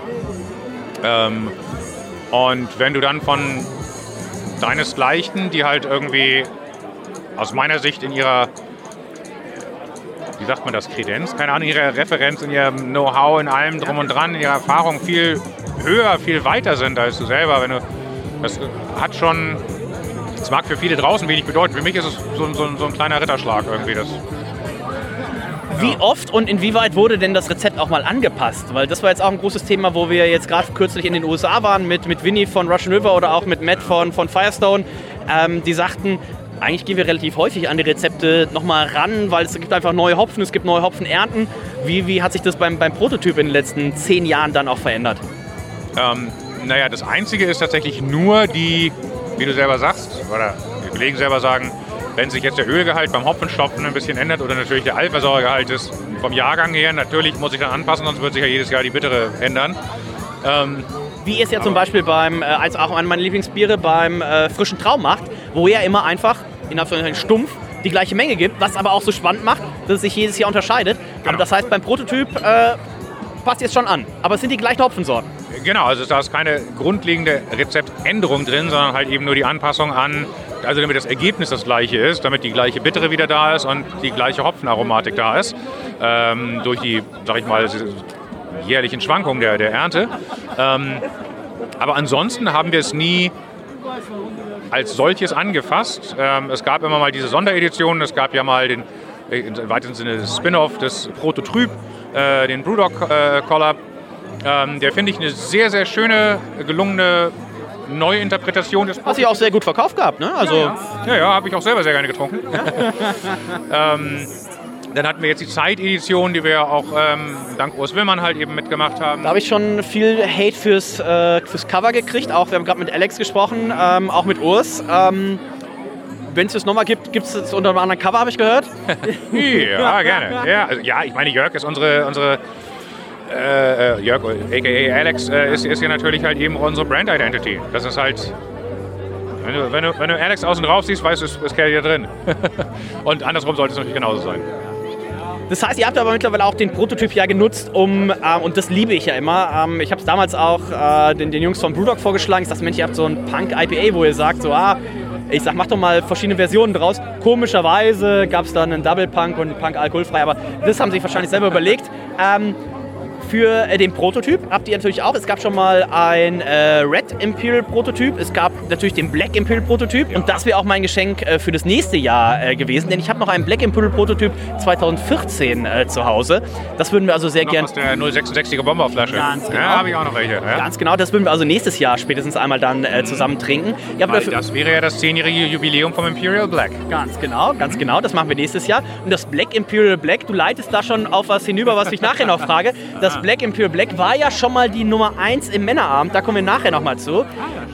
Ähm, und wenn du dann von deinesgleichen, die halt irgendwie aus meiner Sicht in ihrer wie sagt man das, Kredenz, keine Ahnung, ihre Referenz, in ihrem Know-how, in allem drum und dran, in ihrer Erfahrung viel höher, viel weiter sind als du selber. Wenn du, das hat schon, es mag für viele draußen wenig bedeuten. Für mich ist es so, so, so ein kleiner Ritterschlag irgendwie. Das, Wie oft und inwieweit wurde denn das Rezept auch mal angepasst? Weil das war jetzt auch ein großes Thema, wo wir jetzt gerade kürzlich in den USA waren mit, mit Winnie von Russian River oder auch mit Matt von, von Firestone. Ähm, die sagten, eigentlich gehen wir relativ häufig an die Rezepte nochmal ran, weil es gibt einfach neue Hopfen, es gibt neue Hopfenernten. Wie, wie hat sich das beim, beim Prototyp in den letzten zehn Jahren dann auch verändert? ähm, naja, das Einzige ist tatsächlich nur die, wie du selber sagst, oder die Kollegen selber sagen, wenn sich jetzt der Ölgehalt beim Hopfenstopfen ein bisschen ändert oder natürlich der Alphasäuregehalt ist vom Jahrgang her, natürlich muss ich dann anpassen, sonst wird sich ja jedes Jahr die Bittere ändern. Ähm, Wie ihr es ja zum Beispiel beim, äh, als auch einer meiner Lieblingsbiere beim äh, frischen Traum macht, wo ihr immer einfach in Anführungszeichen stumpf die gleiche Menge gibt, was aber auch so spannend macht, dass es sich jedes Jahr unterscheidet. Aber das heißt, beim Prototyp äh, passt jetzt schon an. Aber es sind die gleichen Hopfensorten. Genau, also da ist keine grundlegende Rezeptänderung drin, sondern halt eben nur die Anpassung an also damit das Ergebnis das gleiche ist, damit die gleiche Bittere wieder da ist und die gleiche Hopfenaromatik da ist, ähm, durch die, sag ich mal, jährlichen Schwankungen der, der Ernte. Ähm, aber ansonsten haben wir es nie als solches angefasst. Ähm, es gab immer mal diese Sondereditionen, es gab ja mal den, äh, im weitesten Sinne Spin-off des Prototyp, äh, den Brewdog äh, Collab. Ähm, der finde ich eine sehr, sehr schöne, gelungene Neuinterpretation des Hast du ja auch sehr gut verkauft gehabt, ne? Also ja, ja, ja habe ich auch selber sehr gerne getrunken. ähm, dann hatten wir jetzt die Zeitedition, die wir auch ähm, dank Urs Willmann halt eben mitgemacht haben. Da habe ich schon viel Hate fürs, äh, fürs Cover gekriegt. Auch wir haben gerade mit Alex gesprochen, ähm, auch mit Urs. Ähm, Wenn es das nochmal gibt, gibt es unter einem anderen Cover, habe ich gehört. ja, gerne. Ja, also, ja, ich meine, Jörg ist unsere, unsere äh, äh Jörg, aka Alex, äh, ist, ist hier natürlich halt eben unsere Brand Identity. Das ist halt. Wenn du, wenn du, wenn du Alex außen drauf siehst, weißt du, es ist Kerl hier drin. Und andersrum sollte es natürlich genauso sein. Das heißt, ihr habt aber mittlerweile auch den Prototyp ja genutzt, um, ähm, und das liebe ich ja immer, ähm, ich habe es damals auch äh, den, den Jungs von Brewdog vorgeschlagen, ich dachte, Mensch, ihr habt so ein Punk-IPA, wo ihr sagt, so, ah, ich sag, mach doch mal verschiedene Versionen draus. Komischerweise gab es dann einen Double Punk und einen Punk alkoholfrei, aber das haben sie sich wahrscheinlich selber überlegt. Ähm, für äh, den Prototyp habt ihr natürlich auch. Es gab schon mal ein äh, Red Imperial Prototyp. Es gab natürlich den Black Imperial Prototyp. Und das wäre auch mein Geschenk äh, für das nächste Jahr äh, gewesen. Denn ich habe noch einen Black Imperial Prototyp 2014 äh, zu Hause. Das würden wir also sehr gerne. Aus der 066er Bomberflasche. Ganz genau. Ja, habe ich auch noch welche. Ja. Ganz genau, das würden wir also nächstes Jahr spätestens einmal dann äh, zusammen trinken. Dafür- das wäre ja das zehnjährige Jubiläum vom Imperial Black. Ganz genau, ganz genau. Das machen wir nächstes Jahr. Und das Black Imperial Black, du leitest da schon auf was hinüber, was ich nachher noch frage. Das Black Imperial Black war ja schon mal die Nummer 1 im Männerabend. Da kommen wir nachher noch mal zu.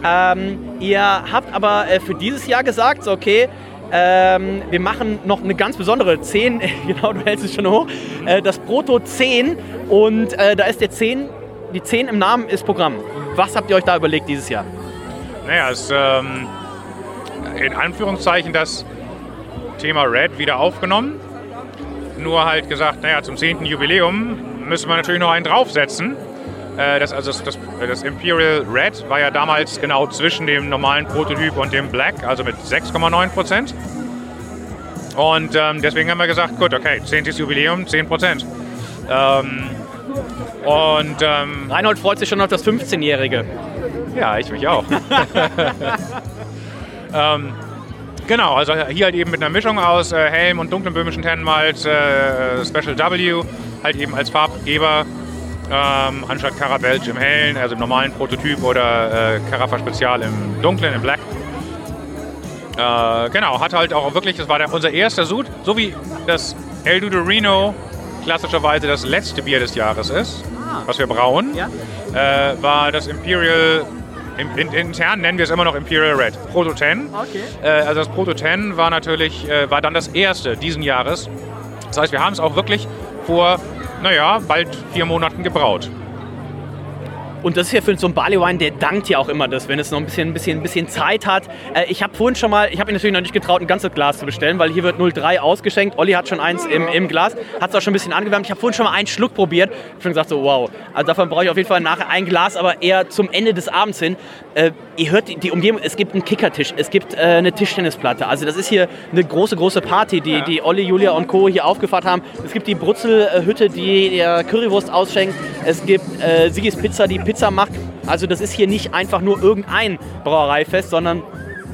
Ähm, ihr habt aber äh, für dieses Jahr gesagt, okay, ähm, wir machen noch eine ganz besondere 10, genau, du hältst es schon hoch, äh, das Proto 10 und äh, da ist der 10, die 10 im Namen ist Programm. Was habt ihr euch da überlegt dieses Jahr? Naja, es ist ähm, in Anführungszeichen das Thema Red wieder aufgenommen. Nur halt gesagt, naja, zum 10. Jubiläum müssen wir natürlich noch einen draufsetzen. Äh, das, also das, das, das Imperial Red war ja damals genau zwischen dem normalen Prototyp und dem Black, also mit 6,9 Prozent. Und ähm, deswegen haben wir gesagt, gut, okay, 10. Jubiläum, 10 Prozent. Ähm, und ähm, Reinhold freut sich schon auf das 15-Jährige. ja, ich mich auch. ähm, genau, also hier halt eben mit einer Mischung aus äh, Helm und dunklem böhmischen Tannenmalt, äh, Special W, halt eben als Farbgeber, ähm, anstatt Carabelge im hellen, also im normalen Prototyp oder äh, Carafa Spezial im dunklen, im Black. Äh, genau, hat halt auch wirklich, das war der, unser erster Sud, so wie das El Dudorino klassischerweise das letzte Bier des Jahres ist, was wir brauen, äh, war das Imperial, im, in, intern nennen wir es immer noch Imperial Red, Proto 10. Okay. Äh, also das Proto 10 war natürlich, äh, war dann das erste diesen Jahres. Das heißt, wir haben es auch wirklich vor, naja, bald vier Monaten gebraut. Und das ist ja für so einen Barley Wine, der dankt ja auch immer das, wenn es noch ein bisschen, ein bisschen, ein bisschen Zeit hat. Äh, ich habe vorhin schon mal, ich habe mir natürlich noch nicht getraut, ein ganzes Glas zu bestellen, weil hier wird 03 ausgeschenkt. Olli hat schon eins im, im Glas, hat es auch schon ein bisschen angewärmt. Ich habe vorhin schon mal einen Schluck probiert. Ich schon gesagt so, wow. Also davon brauche ich auf jeden Fall nachher ein Glas, aber eher zum Ende des Abends hin. Äh, ihr hört die, die Umgebung, es gibt einen Kickertisch, es gibt äh, eine Tischtennisplatte. Also das ist hier eine große, große Party, die, die Olli, Julia und Co. hier aufgefahren haben. Es gibt die Brutzelhütte, die der Currywurst ausschenkt. Es gibt äh, Sigis Pizza, die Pizza macht. Also das ist hier nicht einfach nur irgendein Brauereifest, sondern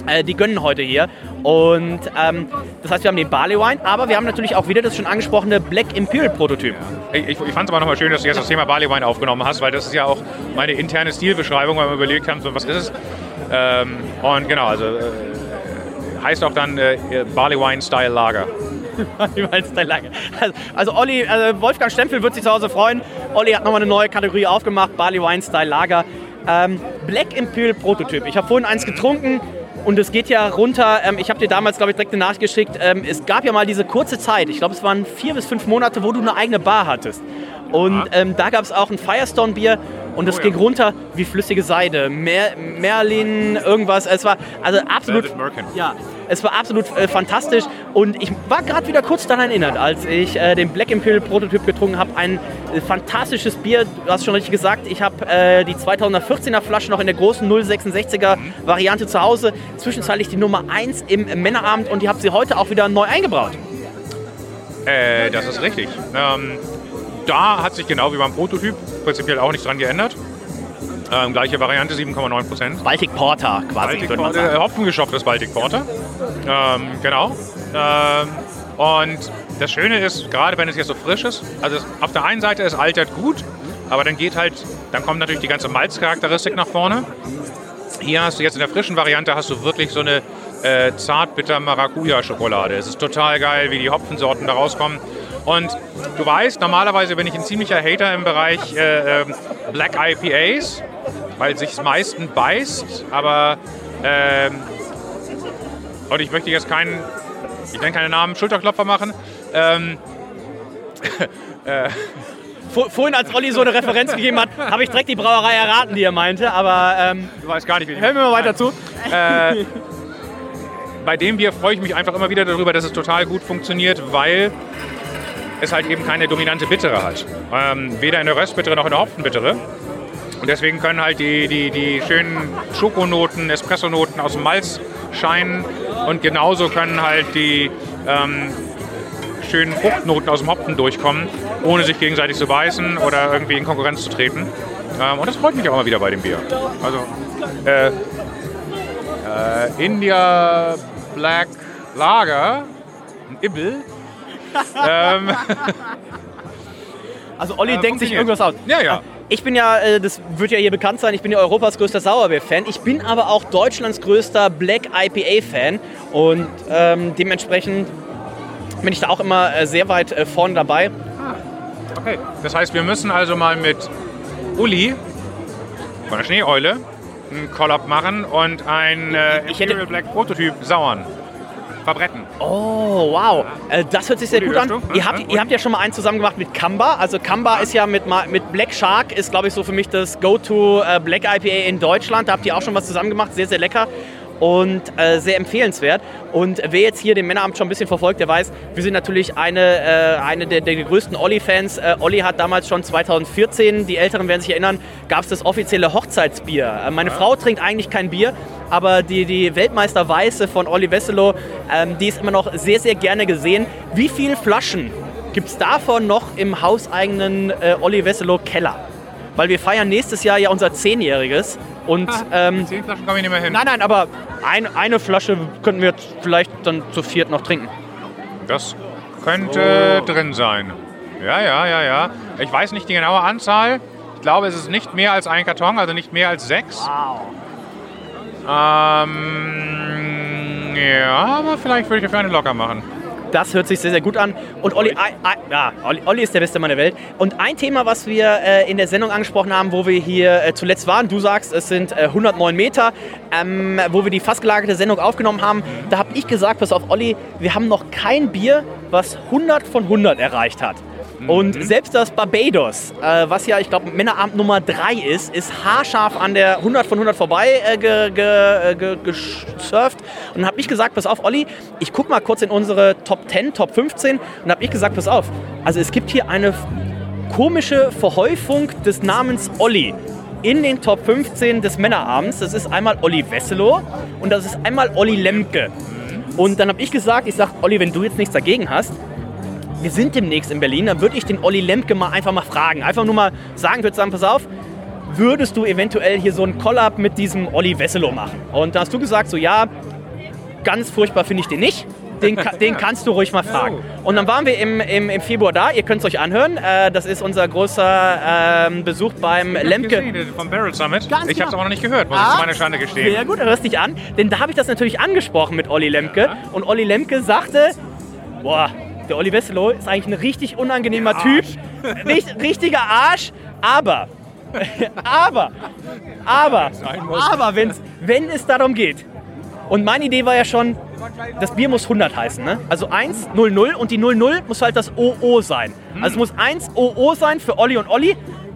äh, die gönnen heute hier. Und ähm, das heißt, wir haben den Barley Wine, aber wir haben natürlich auch wieder das schon angesprochene Black Imperial Prototyp. Ich, ich, ich fand es aber nochmal schön, dass du jetzt das Thema Barley Wine aufgenommen hast, weil das ist ja auch meine interne Stilbeschreibung, weil wir überlegt haben, so, was ist es. Ähm, und genau, also äh, heißt auch dann äh, Barley Wine Style Lager. Also, also Olli, äh, Wolfgang Stempel wird sich zu Hause freuen. Olli hat nochmal eine neue Kategorie aufgemacht, Barley Wine Style Lager. Ähm, Black Imperial Prototyp. Ich habe vorhin eins getrunken und es geht ja runter. Ähm, ich habe dir damals, glaube ich, direkt eine Nachricht geschickt. Ähm, es gab ja mal diese kurze Zeit, ich glaube, es waren vier bis fünf Monate, wo du eine eigene Bar hattest. Und ähm, da gab es auch ein Firestone-Bier und es Oh ja. ging runter wie flüssige Seide. Mer Merlin, irgendwas. Es war also absolut. Ja, Es war absolut äh, fantastisch und ich war gerade wieder kurz daran erinnert, als ich äh, den Black Imperial Prototyp getrunken habe. Ein äh, fantastisches Bier, du hast schon richtig gesagt. Ich habe äh, die 2014er Flasche noch in der großen 066er Variante zu Hause. Zwischenzeitlich die Nummer 1 im Männerabend und ich habe sie heute auch wieder neu eingebraut. Äh, das ist richtig. Ähm, da hat sich genau wie beim Prototyp prinzipiell auch nichts dran geändert. Ähm, gleiche Variante, 7,9 Prozent. Baltic Porter quasi, Baltic würde man Porter, sagen. äh, Hopfengeschopftes Baltic Porter. Ähm, genau. Ähm, und das Schöne ist, gerade wenn es jetzt so frisch ist, also es, auf der einen Seite es altert gut, aber dann geht halt, dann kommt natürlich die ganze Malzcharakteristik nach vorne. Hier hast du jetzt in der frischen Variante hast du wirklich so eine äh, zartbitter Maracuja-Schokolade. Es ist total geil, wie die Hopfensorten da rauskommen. Und du weißt, normalerweise bin ich ein ziemlicher Hater im Bereich äh, ähm, Black IPAs, weil sich meistens beißt, aber ähm, und ich möchte jetzt keinen, ich nenne keine Namen, Schulterklopfer machen. Ähm, äh, Vor, vorhin, als Olli so eine Referenz gegeben hat, habe ich direkt die Brauerei erraten, die er meinte, aber ähm, du weißt gar nicht, wie hören wir mal weiter zu. Äh, bei dem Bier freue ich mich einfach immer wieder darüber, dass es total gut funktioniert, weil es halt eben keine dominante Bittere hat. Ähm, weder in der Röstbittere noch in der Hopfenbittere. Und deswegen können halt die, die, die schönen Schokonoten, Espressonoten aus dem Malz scheinen. Und genauso können halt die ähm, schönen Fruchtnoten aus dem Hopfen durchkommen, ohne sich gegenseitig zu beißen oder irgendwie in Konkurrenz zu treten. Ähm, und das freut mich auch immer wieder bei dem Bier. Also, äh, äh, India Black Lager, ein Ibbel. ähm, Also Olli Äh, denkt sich irgendwas aus. Ja, ja. Ich bin ja, äh, das wird ja hier bekannt sein, ich bin ja Europas größter Sauerbier-Fan. Ich bin aber auch Deutschlands größter Black IPA-Fan. Und ähm, dementsprechend bin ich da auch immer äh, sehr weit äh, vorne dabei. okay. Das heißt, wir müssen also mal mit Uli von der Schneeeule einen Collab machen und ein äh, Imperial Black Prototyp sauern. Verbretten. Oh, wow. Äh, das hört sich sehr gut an. du? Ihr habt, ihr habt ja schon mal einen zusammen gemacht mit Kamba. Also Kamba ist ja mit, mit Black Shark, ist glaube ich so für mich das Go-To äh, Black IPA in Deutschland. Da habt ihr auch schon was zusammen gemacht. Sehr, sehr lecker. Und äh, sehr empfehlenswert. Und wer jetzt hier den Männeramt schon ein bisschen verfolgt, der weiß, wir sind natürlich eine, äh, eine der, der größten Olli-Fans. Äh, Olli hat damals schon 2014, die Älteren werden sich erinnern, gab es das offizielle Hochzeitsbier. Äh, meine Frau trinkt eigentlich kein Bier, aber die, die Weltmeister Weiße von Olli Wesselow, ähm, die ist immer noch sehr, sehr gerne gesehen. Wie viele Flaschen gibt es davon noch im hauseigenen äh, Olli Wesselow Keller? Weil wir feiern nächstes Jahr ja unser Zehnjähriges. Und, ähm, Zehn Flaschen komme ich nicht mehr hin. Nein, nein, aber ein, eine Flasche könnten wir jetzt vielleicht dann zu viert noch trinken. Das könnte drin sein. Ja, ja, ja, ja. Ich weiß nicht die genaue Anzahl. Ich glaube, es ist nicht mehr als ein Karton, also nicht mehr als sechs. Ähm, ja, aber vielleicht würde ich dafür eine locker machen. Das hört sich sehr, sehr gut an. Und Olli, ja, Olli, Olli ist der Beste Mann der Welt. Und ein Thema, was wir äh, in der Sendung angesprochen haben, wo wir hier äh, zuletzt waren, du sagst, es sind äh, 109 Meter, ähm, wo wir die fast gelagerte Sendung aufgenommen haben, da habe ich gesagt, pass auf, Olli, wir haben noch kein Bier, was 100 von 100 erreicht hat. Und selbst das Barbados, äh, was ja, ich glaube, Männerabend Nummer 3 ist, ist haarscharf an der 100 von 100 vorbei äh, ge, ge, äh, ge, gesurft. Und dann habe ich gesagt, pass auf, Olli, ich guck mal kurz in unsere Top 10, Top 15 und habe ich gesagt, pass auf, also es gibt hier eine komische Verhäufung des Namens Olli in den Top 15 des Männerabends. Das ist einmal Olli Wesselow und das ist einmal Olli Lemke. Und dann habe ich gesagt, ich sage, Olli, wenn du jetzt nichts dagegen hast, wir sind demnächst in Berlin, dann würde ich den Olli Lemke mal einfach mal fragen. Einfach nur mal sagen, würde sagen, pass auf, würdest du eventuell hier so einen Collab mit diesem Olli Wesselow machen? Und da hast du gesagt, so ja, ganz furchtbar finde ich den nicht. Den, den kannst du ruhig mal fragen. Und dann waren wir im, im, im Februar da, ihr könnt es euch anhören. Äh, das ist unser großer ähm, Besuch beim Lemke. Gesehen, Vom Barrel Summit. Ganz ich habe es genau. aber noch nicht gehört, muss ich Ah, zu meiner Schande gestehen. Sehr gut, hörst dich an. Denn da habe ich das natürlich angesprochen mit Olli Lemke. Und Olli Lemke sagte, boah, der Olli Wesselow ist eigentlich ein richtig unangenehmer Typ. Richt, richtiger Arsch. Aber, aber, aber, aber wenn's, wenn es darum geht. Und meine Idee war ja schon, das Bier muss 100 heißen. Ne? Also 1, 0, 0 und die 0, 0 muss halt das OO sein. Also es muss 1 OO sein für Olli und Olli.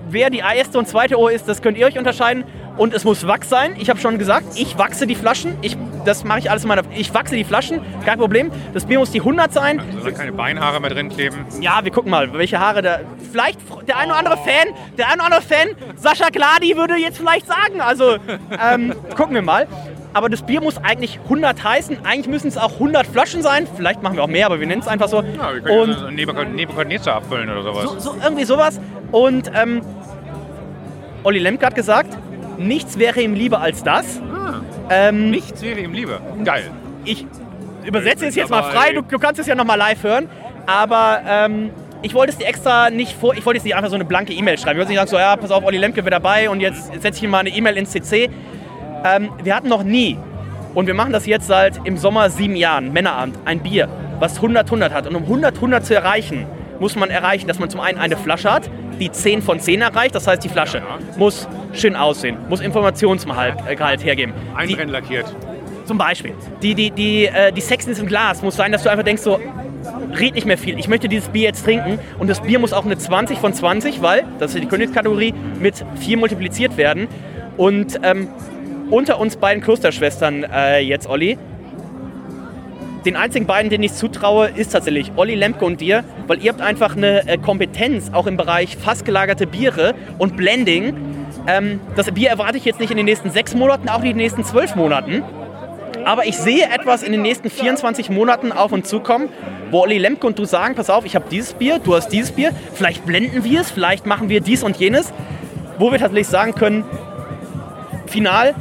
Wer die erste und zweite O ist, das könnt ihr euch unterscheiden. Und es muss Wachs sein. Ich habe schon gesagt, ich wachse die Flaschen. Ich das mache ich alles in meiner. Ich wachse die Flaschen, kein Problem. Das Bier muss die 100 sein. Soll keine Beinhaare mehr drin kleben? Ja, wir gucken mal, welche Haare da. Vielleicht der ein oder andere Fan, der ein oder andere Fan, Sascha Gladi würde jetzt vielleicht sagen. Also, ähm, gucken wir mal. Aber das Bier muss eigentlich 100 heißen. Eigentlich müssen es auch 100 Flaschen sein. Vielleicht machen wir auch mehr, aber wir nennen es einfach so. Ja, wir können Und Nebukadnezar abfüllen oder sowas. so, so irgendwie sowas. Und ähm, Olli Lemke hat gesagt, nichts wäre ihm lieber als das. Ähm, Nichts wäre ihm lieber. Geil. ich übersetze es jetzt mal frei, du, du kannst es ja nochmal live hören. Aber ähm, ich wollte es dir extra nicht vor, ich wollte jetzt nicht einfach so eine blanke E-Mail schreiben. Ich wollte nicht sagen, so, ja, pass auf, Olli Lemke wird dabei und jetzt setze ich ihm mal eine E-Mail ins CC. Ähm, wir hatten noch nie, und wir machen das jetzt seit im Sommer sieben Jahren, Männerabend, ein Bier, was 100-100 hat. Und um 100-100 zu erreichen, muss man erreichen, dass man zum einen eine Flasche hat, die 10 von 10 erreicht. Das heißt, die Flasche muss schön aussehen, muss Informationsgehalt äh, hergeben. Die, Einbrennlackiert. zum Beispiel. Die, die, die, äh, die Sexiness im Glas muss sein, dass du einfach denkst so, red nicht mehr viel. Ich möchte dieses Bier jetzt trinken. Und das Bier muss auch eine 20 von 20, weil, das ist die Königskategorie, mit 4 multipliziert werden. Und ähm, unter uns beiden Klosterschwestern äh, jetzt, Olli, den einzigen beiden, denen ich zutraue, ist tatsächlich Olli Lemke und dir, weil ihr habt einfach eine äh, Kompetenz auch im Bereich fassgelagerte Biere und Blending. Ähm, das Bier erwarte ich jetzt nicht in den nächsten sechs Monaten, auch nicht in den nächsten zwölf Monaten. Aber ich sehe etwas in den nächsten 24 Monaten auf uns zukommen, wo Olli Lemke und du sagen, pass auf, ich habe dieses Bier, du hast dieses Bier, vielleicht blenden wir es, vielleicht machen wir dies und jenes, wo wir tatsächlich sagen können, final,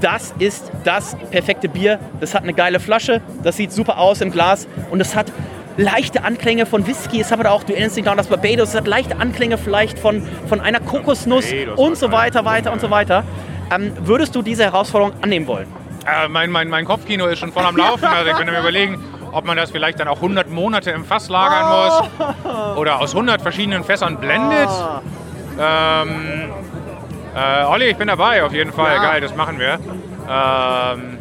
das ist das perfekte Bier. Das hat eine geile Flasche, das sieht super aus im Glas und es hat leichte Anklänge von Whisky. Es hat aber auch, du erinnerst dich noch an das Barbados, es hat leichte Anklänge vielleicht von, von einer Kokosnuss Barbados, und so weiter, weiter und so weiter. Ähm, würdest du diese Herausforderung annehmen wollen? Äh, mein, mein, mein Kopfkino ist schon voll am Laufen. Also ich bin mir überlegen, ob man das vielleicht dann auch 100 Monate im Fass lagern muss. Oder aus 100 verschiedenen Fässern blendet. Ähm, äh, Olli, ich bin dabei auf jeden Fall. Geil, das machen wir. Ähm,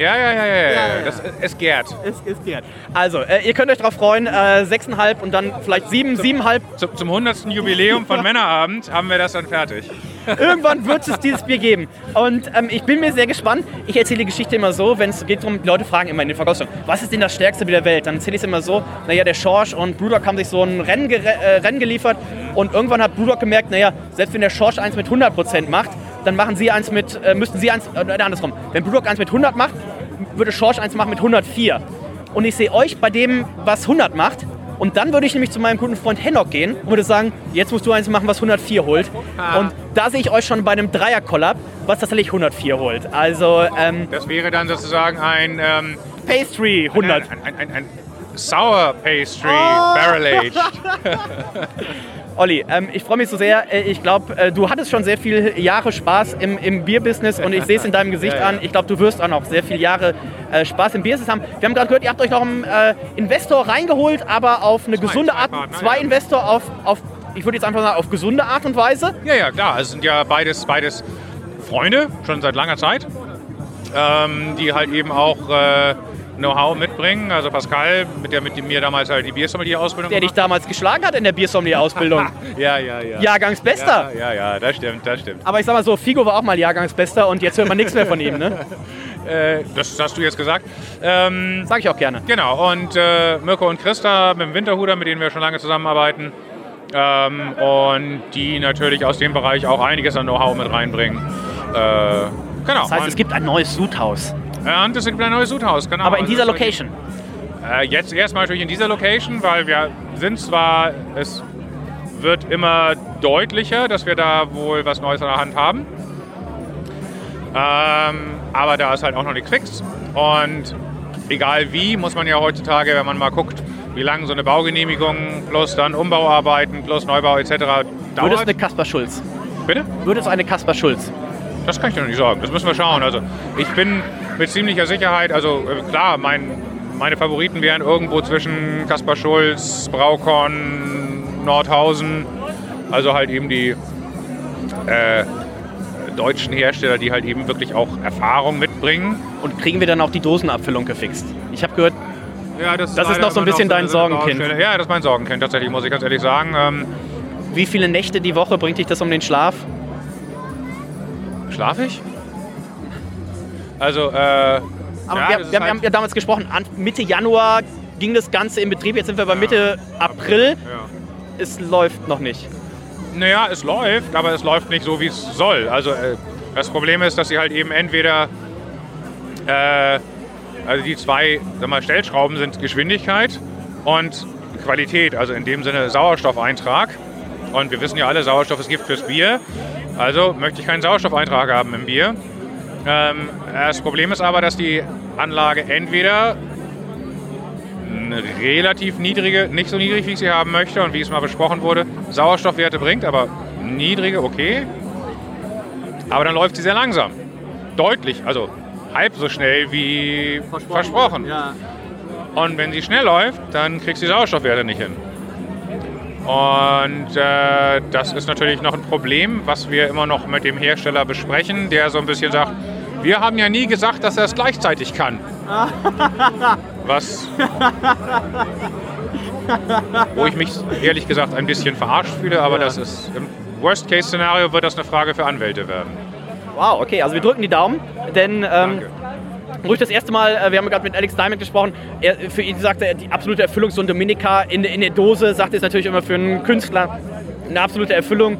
ja, ja, ja, ja, ja. Das, es gärt. Es ist gern. Also, äh, ihr könnt euch darauf freuen, äh, 6,5 und dann vielleicht 7, 7,5. Zum, zum 100. Jubiläum von Männerabend haben wir das dann fertig. Irgendwann wird es dieses Bier geben. Und ähm, ich bin mir sehr gespannt. Ich erzähle die Geschichte immer so, wenn es geht darum, die Leute fragen immer in den Verkaufsstellen, was ist denn das stärkste Bier der Welt? Dann erzähle ich es immer so, naja, der Schorsch und Brewdog haben sich so ein Rennen, äh, Rennen geliefert und irgendwann hat Brewdog gemerkt, naja, selbst wenn der Schorsch eins mit 100% macht, dann machen sie eins mit, äh, müssten sie eins, äh, andersrum, wenn Brewdog eins mit 100 macht, würde Schorsch eins machen mit 104. Und ich sehe euch bei dem, was 100 macht, und dann würde ich nämlich zu meinem guten Freund Hennock gehen und würde sagen, jetzt musst du eins machen, was 104 holt. Und da sehe ich euch schon bei einem Dreier-Collab, was tatsächlich 104 holt. Also ähm, Das wäre dann sozusagen ein, ähm, Pastry 100. ein, ein, ein, ein Sour Pastry Barrel Aged. Olli, ähm, ich freue mich so sehr. Äh, Ich glaube, äh, du hattest schon sehr viele Jahre Spaß im, im Bierbusiness und ich sehe es in deinem Gesicht Ja, ja. an. Ich glaube, du wirst auch noch sehr viele Jahre äh, Spaß im Bierbusiness haben. Wir haben gerade gehört, ihr habt euch noch einen äh, Investor reingeholt, aber auf eine gesunde zwei Art. Partner, zwei ja. Investor auf, auf, ich würde jetzt einfach sagen, auf gesunde Art und Weise. Ja, ja, klar. Es sind ja beides, beides Freunde, schon seit langer Zeit, ähm, die halt eben auch äh, Know-how mitbringen. Also Pascal, mit der mit mir damals halt die Biersommelier-Ausbildung Der dich damals geschlagen hat in der Biersommelier-Ausbildung. Ja, ja, ja. Jahrgangsbester. Ja, ja, ja, das stimmt, das stimmt. Aber ich sag mal so, Figo war auch mal Jahrgangsbester und jetzt hört man nichts mehr von ihm, ne? Äh, das hast du jetzt gesagt. Ähm, Sag ich auch gerne. Genau, und äh, Mirko und Christa mit dem Winterhuder, mit denen wir schon lange zusammenarbeiten. Ähm, und die natürlich aus dem Bereich auch einiges an Know-how mit reinbringen. Äh, genau. Das heißt, es gibt ein neues Sudhaus. Ja, und es gibt ein neues Sudhaus, genau. Aber in Also dieser ist Location. Äh, jetzt erstmal natürlich in dieser Location, weil wir sind zwar, es wird immer deutlicher, dass wir da wohl was Neues an der Hand haben. Ähm, aber da ist halt auch noch nichts fix. Und egal wie, muss man ja heutzutage, wenn man mal guckt, wie lange so eine Baugenehmigung plus dann Umbauarbeiten plus Neubau etc. Würde es dauert. eine Kaspar Schulz? Bitte? Würde es eine Kaspar Schulz? Das kann ich dir noch nicht sagen. Das müssen wir schauen. Also ich bin mit ziemlicher Sicherheit, also äh, klar, mein, meine Favoriten wären irgendwo zwischen Kaspar Schulz, Braukon, Nordhausen. Also halt eben die äh, deutschen Hersteller, die halt eben wirklich auch Erfahrung mitbringen. Und kriegen wir dann auch die Dosenabfüllung gefixt? Ich habe gehört, Ja, Das ist leider noch so ein bisschen dein Sorgenkind. Ja, das ist mein Sorgenkind tatsächlich, muss ich ganz ehrlich sagen. Ähm, wie viele Nächte die Woche bringt dich das um den Schlaf? Schlaf ich? Also, äh, Aber ja, wir, wir, halt- haben ja damals gesprochen, Mitte Januar ging das Ganze in Betrieb. Jetzt sind wir bei Mitte April. Es läuft noch nicht. Naja, es läuft, aber es läuft nicht so, wie es soll. Also äh, das Problem ist, dass sie halt eben entweder, äh, also die zwei sag mal, Stellschrauben sind Geschwindigkeit und Qualität, also in dem Sinne Sauerstoffeintrag. Und wir wissen ja alle, Sauerstoff ist Gift fürs Bier. Also möchte ich keinen Sauerstoffeintrag haben im Bier. Ähm, das Problem ist aber, dass die Anlage entweder eine relativ niedrige, nicht so niedrig, wie ich sie haben möchte und wie es mal besprochen wurde, Sauerstoffwerte bringt, aber niedrige, okay. Aber dann läuft sie sehr langsam. Deutlich, also halb so schnell wie versprochen. Und wenn sie schnell läuft, dann kriegst du die Sauerstoffwerte nicht hin. Und äh, das ist natürlich noch ein Problem, was wir immer noch mit dem Hersteller besprechen, der so ein bisschen sagt, wir haben ja nie gesagt, dass er es gleichzeitig kann. Was wo ich mich ehrlich gesagt ein bisschen verarscht fühle, aber das ist im Worst-Case-Szenario wird das eine Frage für Anwälte werden. Wow, okay, also wir drücken die Daumen, denn ähm, wo ich das erste Mal, äh, wir haben gerade mit Alex Diamond gesprochen, er, für ihn sagte er, die absolute Erfüllung, so ein Dominica in, in der Dose, sagt ist natürlich immer für einen Künstler eine absolute Erfüllung.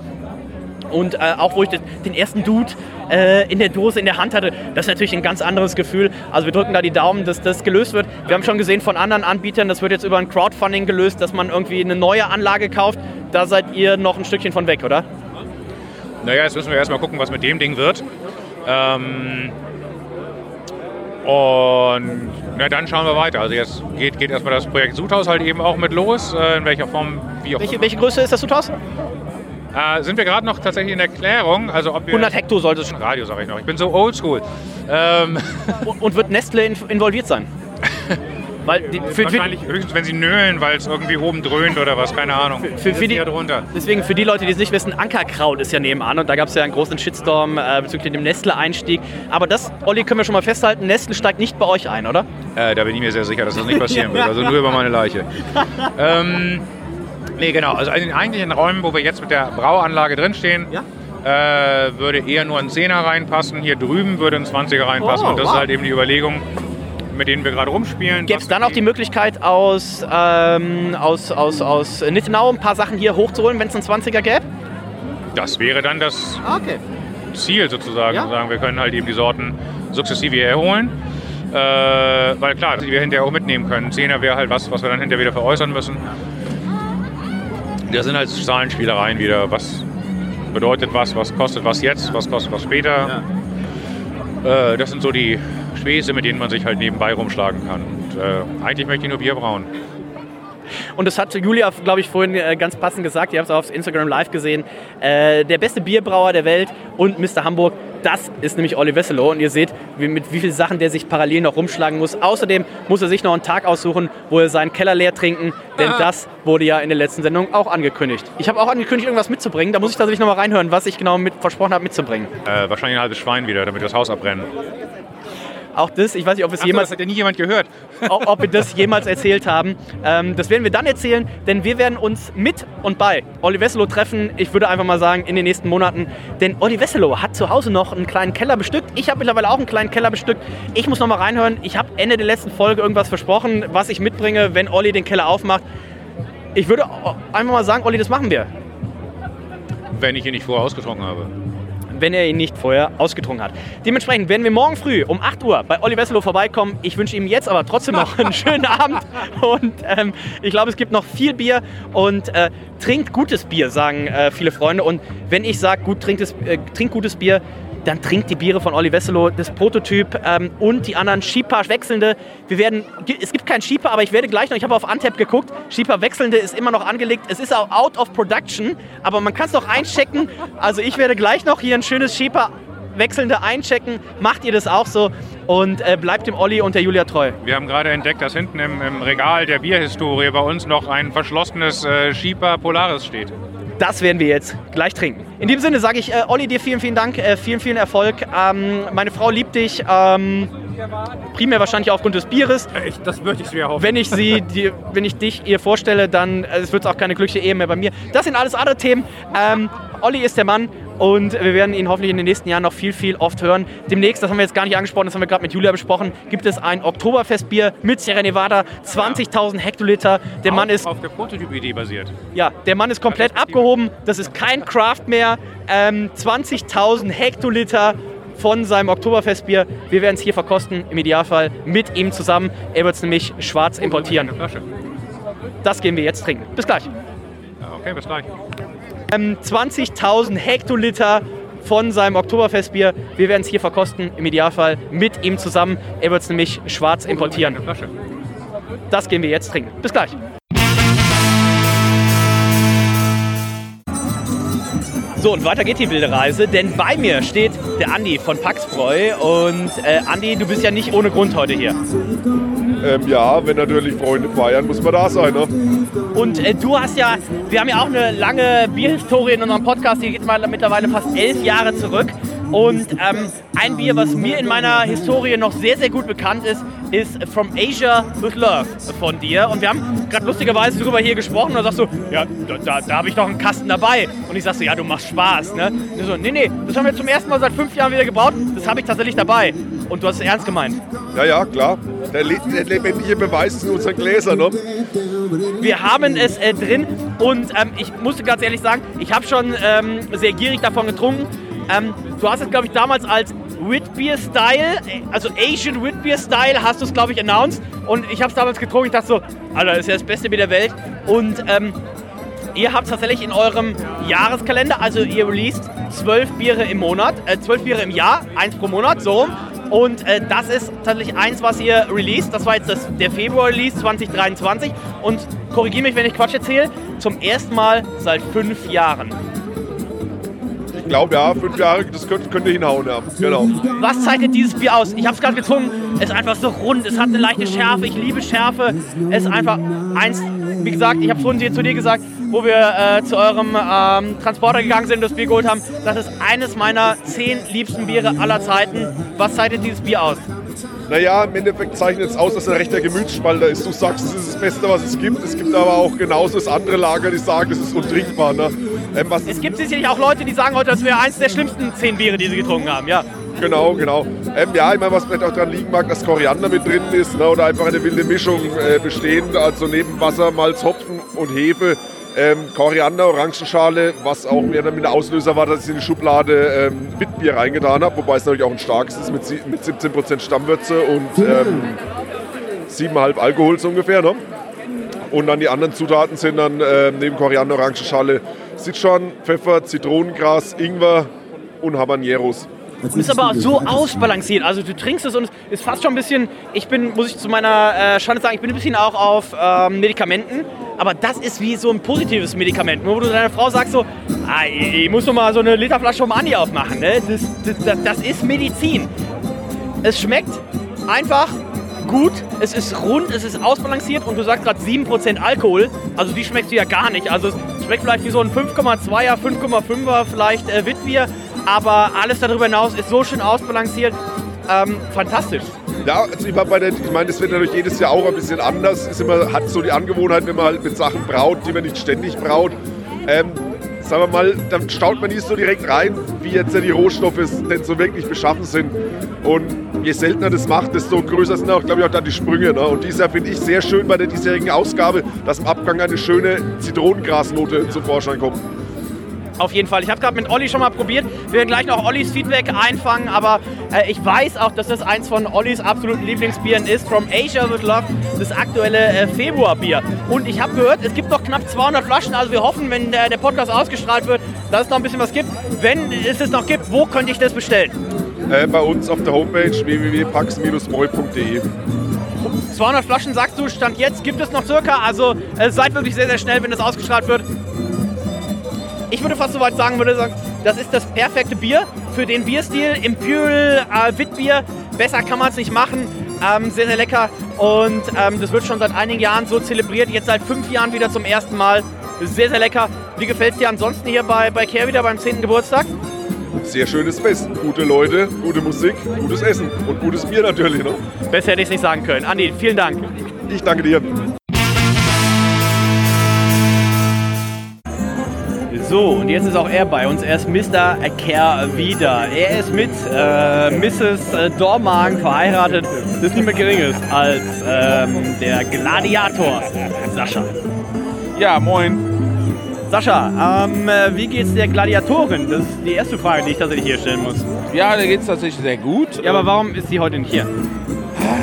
Und äh, auch wo ich das, den ersten Dude äh, in der Dose in der Hand hatte, das ist natürlich ein ganz anderes Gefühl. Also wir drücken da die Daumen, dass das gelöst wird. Wir haben schon gesehen von anderen Anbietern, das wird jetzt über ein Crowdfunding gelöst, dass man irgendwie eine neue Anlage kauft. Da seid ihr noch ein Stückchen von weg, oder? Naja, jetzt müssen wir erstmal gucken, was mit dem Ding wird. Ähm, und na, dann schauen wir weiter. Also jetzt geht, geht erstmal das Projekt Sudhaus halt eben auch mit los, äh, in welcher Form, wie auch Welche, welche Größe ist das Sudhaus? Äh, sind wir gerade noch tatsächlich in der Klärung. Also ob wir 100 Hektar sollte es schon. Radio sage ich noch. Ich bin so oldschool. Ähm, Und, und wird Nestle in, involviert sein? Weil die, für, für, wahrscheinlich höchstens, wenn sie nölen, weil es irgendwie oben dröhnt oder was, keine Ahnung. für, für die, ja drunter. deswegen für die Leute, die es nicht wissen, Ankerkraut ist ja nebenan und da gab es ja einen großen Shitstorm äh, bezüglich dem Nestle-Einstieg. Aber das, Olli, können wir schon mal festhalten, Nestle steigt nicht bei euch ein, oder? Äh, da bin ich mir sehr sicher, dass das nicht passieren wird. Also nur über meine Leiche. ähm, nee, genau. Also in den eigentlichen Räumen, wo wir jetzt mit der Brauanlage drinstehen, äh, würde eher nur ein 10er reinpassen. Hier drüben würde ein 20er reinpassen. Oh, und das wow. ist halt eben die Überlegung, mit denen wir gerade rumspielen. Gäbe es dann auch die Möglichkeit, aus, ähm, aus, aus, aus Nittenau ein paar Sachen hier hochzuholen, wenn es einen 20er gäbe? Das wäre dann das Okay. Ziel sozusagen. Ja. Sagen, wir können halt eben die Sorten sukzessive herholen. Äh, weil klar, die wir hinterher auch mitnehmen können. Zehner wäre halt was, was wir dann hinterher wieder veräußern müssen. Das sind halt Zahlenspielereien wieder. Was bedeutet was, was kostet was jetzt, was kostet was später. Äh, das sind so die Späße, mit denen man sich halt nebenbei rumschlagen kann. Und, äh, eigentlich möchte ich nur Bier brauen. Und das hat Julia, glaube ich, vorhin äh, ganz passend gesagt. Ihr habt es auch auf Instagram live gesehen. Äh, der beste Bierbrauer der Welt und Mr. Hamburg, das ist nämlich Olli Wesselow. Und ihr seht, wie, mit wie vielen Sachen der sich parallel noch rumschlagen muss. Außerdem muss er sich noch einen Tag aussuchen, wo er seinen Keller leer trinken. Denn das wurde ja in der letzten Sendung auch angekündigt. Ich habe auch angekündigt, irgendwas mitzubringen. Da muss ich tatsächlich noch mal reinhören, was ich genau mit versprochen habe mitzubringen. Äh, wahrscheinlich ein halbes Schwein wieder, damit wir das Haus abbrennen. Auch das, ich weiß nicht, ob es Ach so, jemals das hat ja nie jemand gehört. ob, ob wir das jemals erzählt haben. Ähm, das werden wir dann erzählen, denn wir werden uns mit und bei Olli Wesselow treffen. Ich würde einfach mal sagen, in den nächsten Monaten. Denn Olli Wesselow hat zu Hause noch einen kleinen Keller bestückt. Ich habe mittlerweile auch einen kleinen Keller bestückt. Ich muss noch mal reinhören. Ich habe Ende der letzten Folge irgendwas versprochen, was ich mitbringe, wenn Olli den Keller aufmacht. Ich würde einfach mal sagen, Olli, das machen wir. Wenn ich ihn nicht vorher ausgetrunken habe. Wenn er ihn nicht vorher ausgetrunken hat. Dementsprechend werden wir morgen früh um 8 Uhr bei Olli Wesselow vorbeikommen. Ich wünsche ihm jetzt aber trotzdem noch einen schönen Abend und ähm, ich glaube, es gibt noch viel Bier und äh, trinkt gutes Bier, sagen äh, viele Freunde. Und wenn ich sage, gut, trinkt, es, äh, trinkt gutes Bier, dann trinkt die Biere von Olli Wesselow, das Prototyp ähm, und die anderen Schieper wechselnde. Wir werden, es gibt keinen Schieper, aber ich werde gleich noch, ich habe auf Antep geguckt, Schieper wechselnde ist immer noch angelegt. Es ist auch out of production, aber man kann es noch einchecken. Also ich werde gleich noch hier ein schönes Schieper wechselnde einchecken. Macht ihr das auch so und äh, bleibt dem Olli und der Julia treu. Wir haben gerade entdeckt, dass hinten im, im Regal der Bierhistorie bei uns noch ein verschlossenes äh, Schieper Polaris steht. Das werden wir jetzt gleich trinken. In diesem Sinne sage ich, äh, Olli, dir vielen, vielen Dank, äh, vielen, vielen Erfolg. Ähm, meine Frau liebt dich, ähm, primär wahrscheinlich aufgrund des Bieres. Ich, das würde ich mir hoffen. Wenn ich, sie, die, wenn ich dich ihr vorstelle, dann äh, es wird es auch keine glückliche Ehe mehr bei mir. Das sind alles andere Themen. Ähm, Olli ist der Mann und wir werden ihn hoffentlich in den nächsten Jahren noch viel, viel oft hören. Demnächst, das haben wir jetzt gar nicht angesprochen, das haben wir gerade mit Julia besprochen, gibt es ein Oktoberfestbier mit Sierra Nevada, 20.000 Hektoliter. Der Mann ist auf der Prototyp-Idee basiert. ja, der Mann ist komplett abgehoben. Das ist kein Craft mehr. Ähm, 20.000 Hektoliter von seinem Oktoberfestbier. Wir werden es hier verkosten, im Idealfall mit ihm zusammen. Er wird es nämlich schwarz importieren. Eine Flasche. Das gehen wir jetzt trinken. Bis gleich. Ja, okay, bis gleich. Ähm, 20.000 Hektoliter von seinem Oktoberfestbier. Wir werden es hier verkosten, im Idealfall mit ihm zusammen. Er wird es nämlich schwarz importieren. Das gehen wir jetzt trinken. Bis gleich. So, und weiter geht die wilde Reise, denn bei mir steht der Andi von Paxbräu. Und äh, Andi, du bist ja nicht ohne Grund heute hier. Ähm, ja, wenn natürlich Freunde feiern, muss man da sein. Ne? Und äh, du hast ja, wir haben ja auch eine lange Bierhistorie in unserem Podcast, die geht mal mittlerweile fast elf Jahre zurück. Und ähm, ein Bier, was mir in meiner Historie noch sehr, sehr gut bekannt ist, ist From Asia with Love von dir. Und wir haben gerade lustigerweise darüber hier gesprochen. Und dann sagst du, ja, da, da, da habe ich doch einen Kasten dabei. Und ich sag so, ja, du machst Spaß. Ne? Und ich so, nee, nee, das haben wir zum ersten Mal seit fünf Jahren wieder gebraut. Das habe ich tatsächlich dabei. Und du hast es ernst gemeint. Ja, ja, klar. Der lebendige Beweis ist in unseren Gläsern. Ne? Wir haben es äh, drin und ähm, ich musste ganz ehrlich sagen, ich habe schon ähm, sehr gierig davon getrunken. Ähm, du hast es, glaube ich, damals als Witbier Style, äh, also Asian Witbier Style, hast du es, glaube ich, announced. Und ich habe es damals getrunken. Ich dachte so, Alter, das ist ja das beste Bier der Welt. Und ähm, ihr habt tatsächlich in eurem Jahreskalender, also ihr released zwölf Biere im Monat, äh, zwölf Biere im Jahr, eins pro Monat, so. Und äh, das ist tatsächlich eins, was ihr released. Das war jetzt das, der Februar-Release 2023. Und korrigiere mich, wenn ich Quatsch erzähle, zum ersten Mal seit fünf Jahren. Glaube, ja, fünf Jahre, das könnte, könnte hinhauen. Ja. Genau. Was zeichnet dieses Bier aus? Ich habe es gerade getrunken. Es ist einfach so rund. Es hat eine leichte Schärfe. Ich liebe Schärfe. Es ist einfach eins, wie gesagt, ich habe vorhin zu dir gesagt, wo wir äh, zu eurem ähm, Transporter gegangen sind und das Bier geholt haben. Das ist eines meiner zehn liebsten Biere aller Zeiten. Was zeichnet dieses Bier aus? Naja, im Endeffekt zeichnet es aus, dass er recht der Gemütsspalter ist. Du sagst, es ist das Beste, was es gibt. Es gibt aber auch genauso das andere Lager, die sagen, es ist untrinkbar. Ne? Ähm, Es gibt sicherlich auch Leute, die sagen heute, das wäre eins der schlimmsten zehn Biere, die sie getrunken haben. Ja. Genau, genau. Ähm, ja, ich meine, was vielleicht auch daran liegen mag, dass Koriander mit drin ist ne, oder einfach eine wilde Mischung äh, bestehend, also neben Wasser, Malz, Hopfen und Hefe. Ähm, Koriander, Orangenschale, was auch mehr dann mit der Auslöser war, dass ich in die Schublade ähm, Witbier reingetan habe, wobei es natürlich auch ein starkes ist mit, mit 17% Stammwürze und ähm, 7,5 Alkohol so ungefähr. Ne? Und dann die anderen Zutaten sind dann ähm, neben Koriander, Orangenschale Sichuan, Pfeffer, Zitronengras, Ingwer und Habaneros. Und ist aber so ausbalanciert. Also du trinkst es und es ist fast schon ein bisschen, ich bin, muss ich zu meiner äh, Schande sagen, ich bin ein bisschen auch auf ähm, Medikamenten. Aber das ist wie so ein positives Medikament. Nur wo du deiner Frau sagst so, ah, ich muss doch mal so eine Literflasche vom Andi aufmachen. Ne? Das, das, das, das ist Medizin. Es schmeckt einfach gut, es ist rund, es ist ausbalanciert und du sagst gerade 7% Alkohol. Also die schmeckst du ja gar nicht. Also es schmeckt vielleicht wie so ein 5,2er, 5,5er vielleicht äh, Witbier. Aber alles darüber hinaus ist so schön ausbalanciert. Ähm, fantastisch. Ja, also ich, meine, ich meine, das wird natürlich jedes Jahr auch ein bisschen anders. Ist immer, hat so die Angewohnheit, wenn man halt mit Sachen braut, die man nicht ständig braut. Ähm, sagen wir mal, dann staut man nicht so direkt rein, wie jetzt die Rohstoffe denn so wirklich beschaffen sind. Und je seltener das macht, desto größer sind auch, glaube ich, auch dann die Sprünge. Ne? Und dieses Jahr finde ich sehr schön bei der diesjährigen Ausgabe, dass im Abgang eine schöne Zitronengrasnote zum Vorschein kommt. Auf jeden Fall. Ich habe gerade mit Olli schon mal probiert. Wir werden gleich noch Ollis Feedback einfangen, aber äh, ich weiß auch, dass das eins von Ollis absoluten Lieblingsbieren ist. From Asia with Love, das aktuelle äh, Februarbier. Und ich habe gehört, es gibt noch knapp 200 Flaschen. Also wir hoffen, wenn der, der Podcast ausgestrahlt wird, dass es noch ein bisschen was gibt. Wenn es es noch gibt, wo könnte ich das bestellen? Äh, bei uns auf der Homepage www.pax-moy.de. 200 Flaschen, sagst du, Stand jetzt gibt es noch circa. Also äh, seid wirklich sehr, sehr schnell, wenn das ausgestrahlt wird. Ich würde fast so weit sagen, würde sagen, das ist das perfekte Bier für den Bierstil. Imperial äh, Witbier. Besser kann man es nicht machen. Ähm, sehr, sehr lecker. Und ähm, das wird schon seit einigen Jahren so zelebriert. Jetzt seit fünf Jahren wieder zum ersten Mal. Sehr, sehr lecker. Wie gefällt es dir ansonsten hier bei, bei Care wieder beim 10. Geburtstag? Sehr schönes Fest. Gute Leute, gute Musik, gutes Essen und gutes Bier natürlich. Ne? Besser hätte ich es nicht sagen können. Andi, vielen Dank. Ich danke dir. So, und jetzt ist auch er bei uns. Er ist Mr. Kerr wieder. Er ist mit äh, Mrs. äh, Dormagen verheiratet. Das ist nicht mehr geringes als ähm, der Gladiator Sascha. Ja, moin. Sascha, ähm, äh, wie geht's der Gladiatorin? Das ist die erste Frage, die ich tatsächlich hier stellen muss. Ja, der geht's tatsächlich sehr gut. Ja, aber warum ist sie heute nicht hier?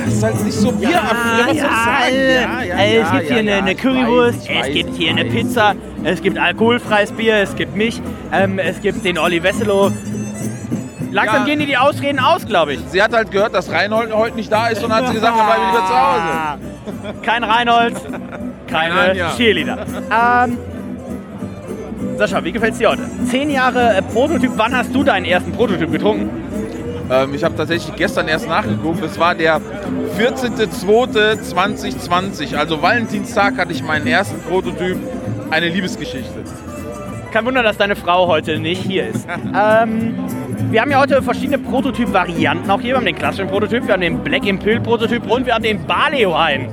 Das ist halt nicht so Bier Ja, was soll ich ja, sagen? äh, es gibt hier eine, eine Currywurst, weiß, es gibt hier eine Pizza, es gibt alkoholfreies Bier, es gibt mich, ähm, es gibt den Olli Wesselow. Langsam Ja. gehen dir die Ausreden aus, glaube ich. Sie hat halt gehört, dass Reinhold heute nicht da ist und hat sie gesagt, dann bleibe ich lieber zu Hause. Kein Reinhold, keine Kein Anja. Cheerleader. Ähm, Sascha, wie gefällt's dir heute? Zehn Jahre äh, Prototyp, wann hast du deinen ersten Prototyp getrunken? Ähm, ich habe tatsächlich gestern erst nachgeguckt. Es war der 14.02.2020. Also Valentinstag hatte ich meinen ersten Prototyp. Eine Liebesgeschichte. Kein Wunder, dass deine Frau heute nicht hier ist. ähm, wir haben ja heute verschiedene Prototyp-Varianten auch hier. Wir haben den klassischen Prototyp, wir haben den Black Impel Prototyp und wir haben den Barley Wine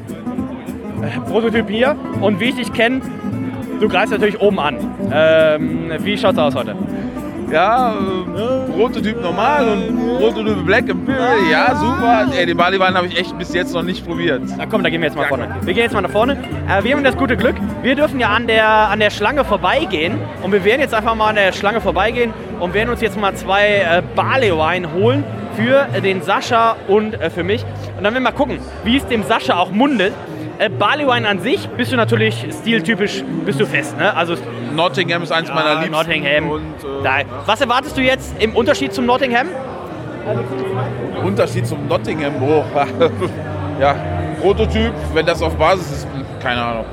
äh, Prototyp hier. Und wie ich dich kenne, du greifst natürlich oben an. Ähm, wie schaut's aus heute? Ja, äh, Prototyp normal und Prototyp Black Imperial. Ja, super. Ey, den Baliwein habe ich echt bis jetzt noch nicht probiert. Na komm, da gehen wir jetzt mal vorne. Wir gehen jetzt mal nach vorne. Äh, wir haben das gute Glück, wir dürfen ja an der, an der Schlange vorbeigehen. Und wir werden jetzt einfach mal an der Schlange vorbeigehen und werden uns jetzt mal zwei äh, Barley Wine holen für den Sascha und äh, für mich. Und dann werden wir mal gucken, wie es dem Sascha auch mundet. Äh, Barley Wine an sich bist du natürlich stiltypisch, bist du fest. Ne? Also Nottingham ist eins meiner Liebsten. Nottingham. Und, äh. Was erwartest du jetzt im Unterschied zum Nottingham? Unterschied zum Nottingham, Bro. ja, Prototyp, wenn das auf Basis ist, keine Ahnung.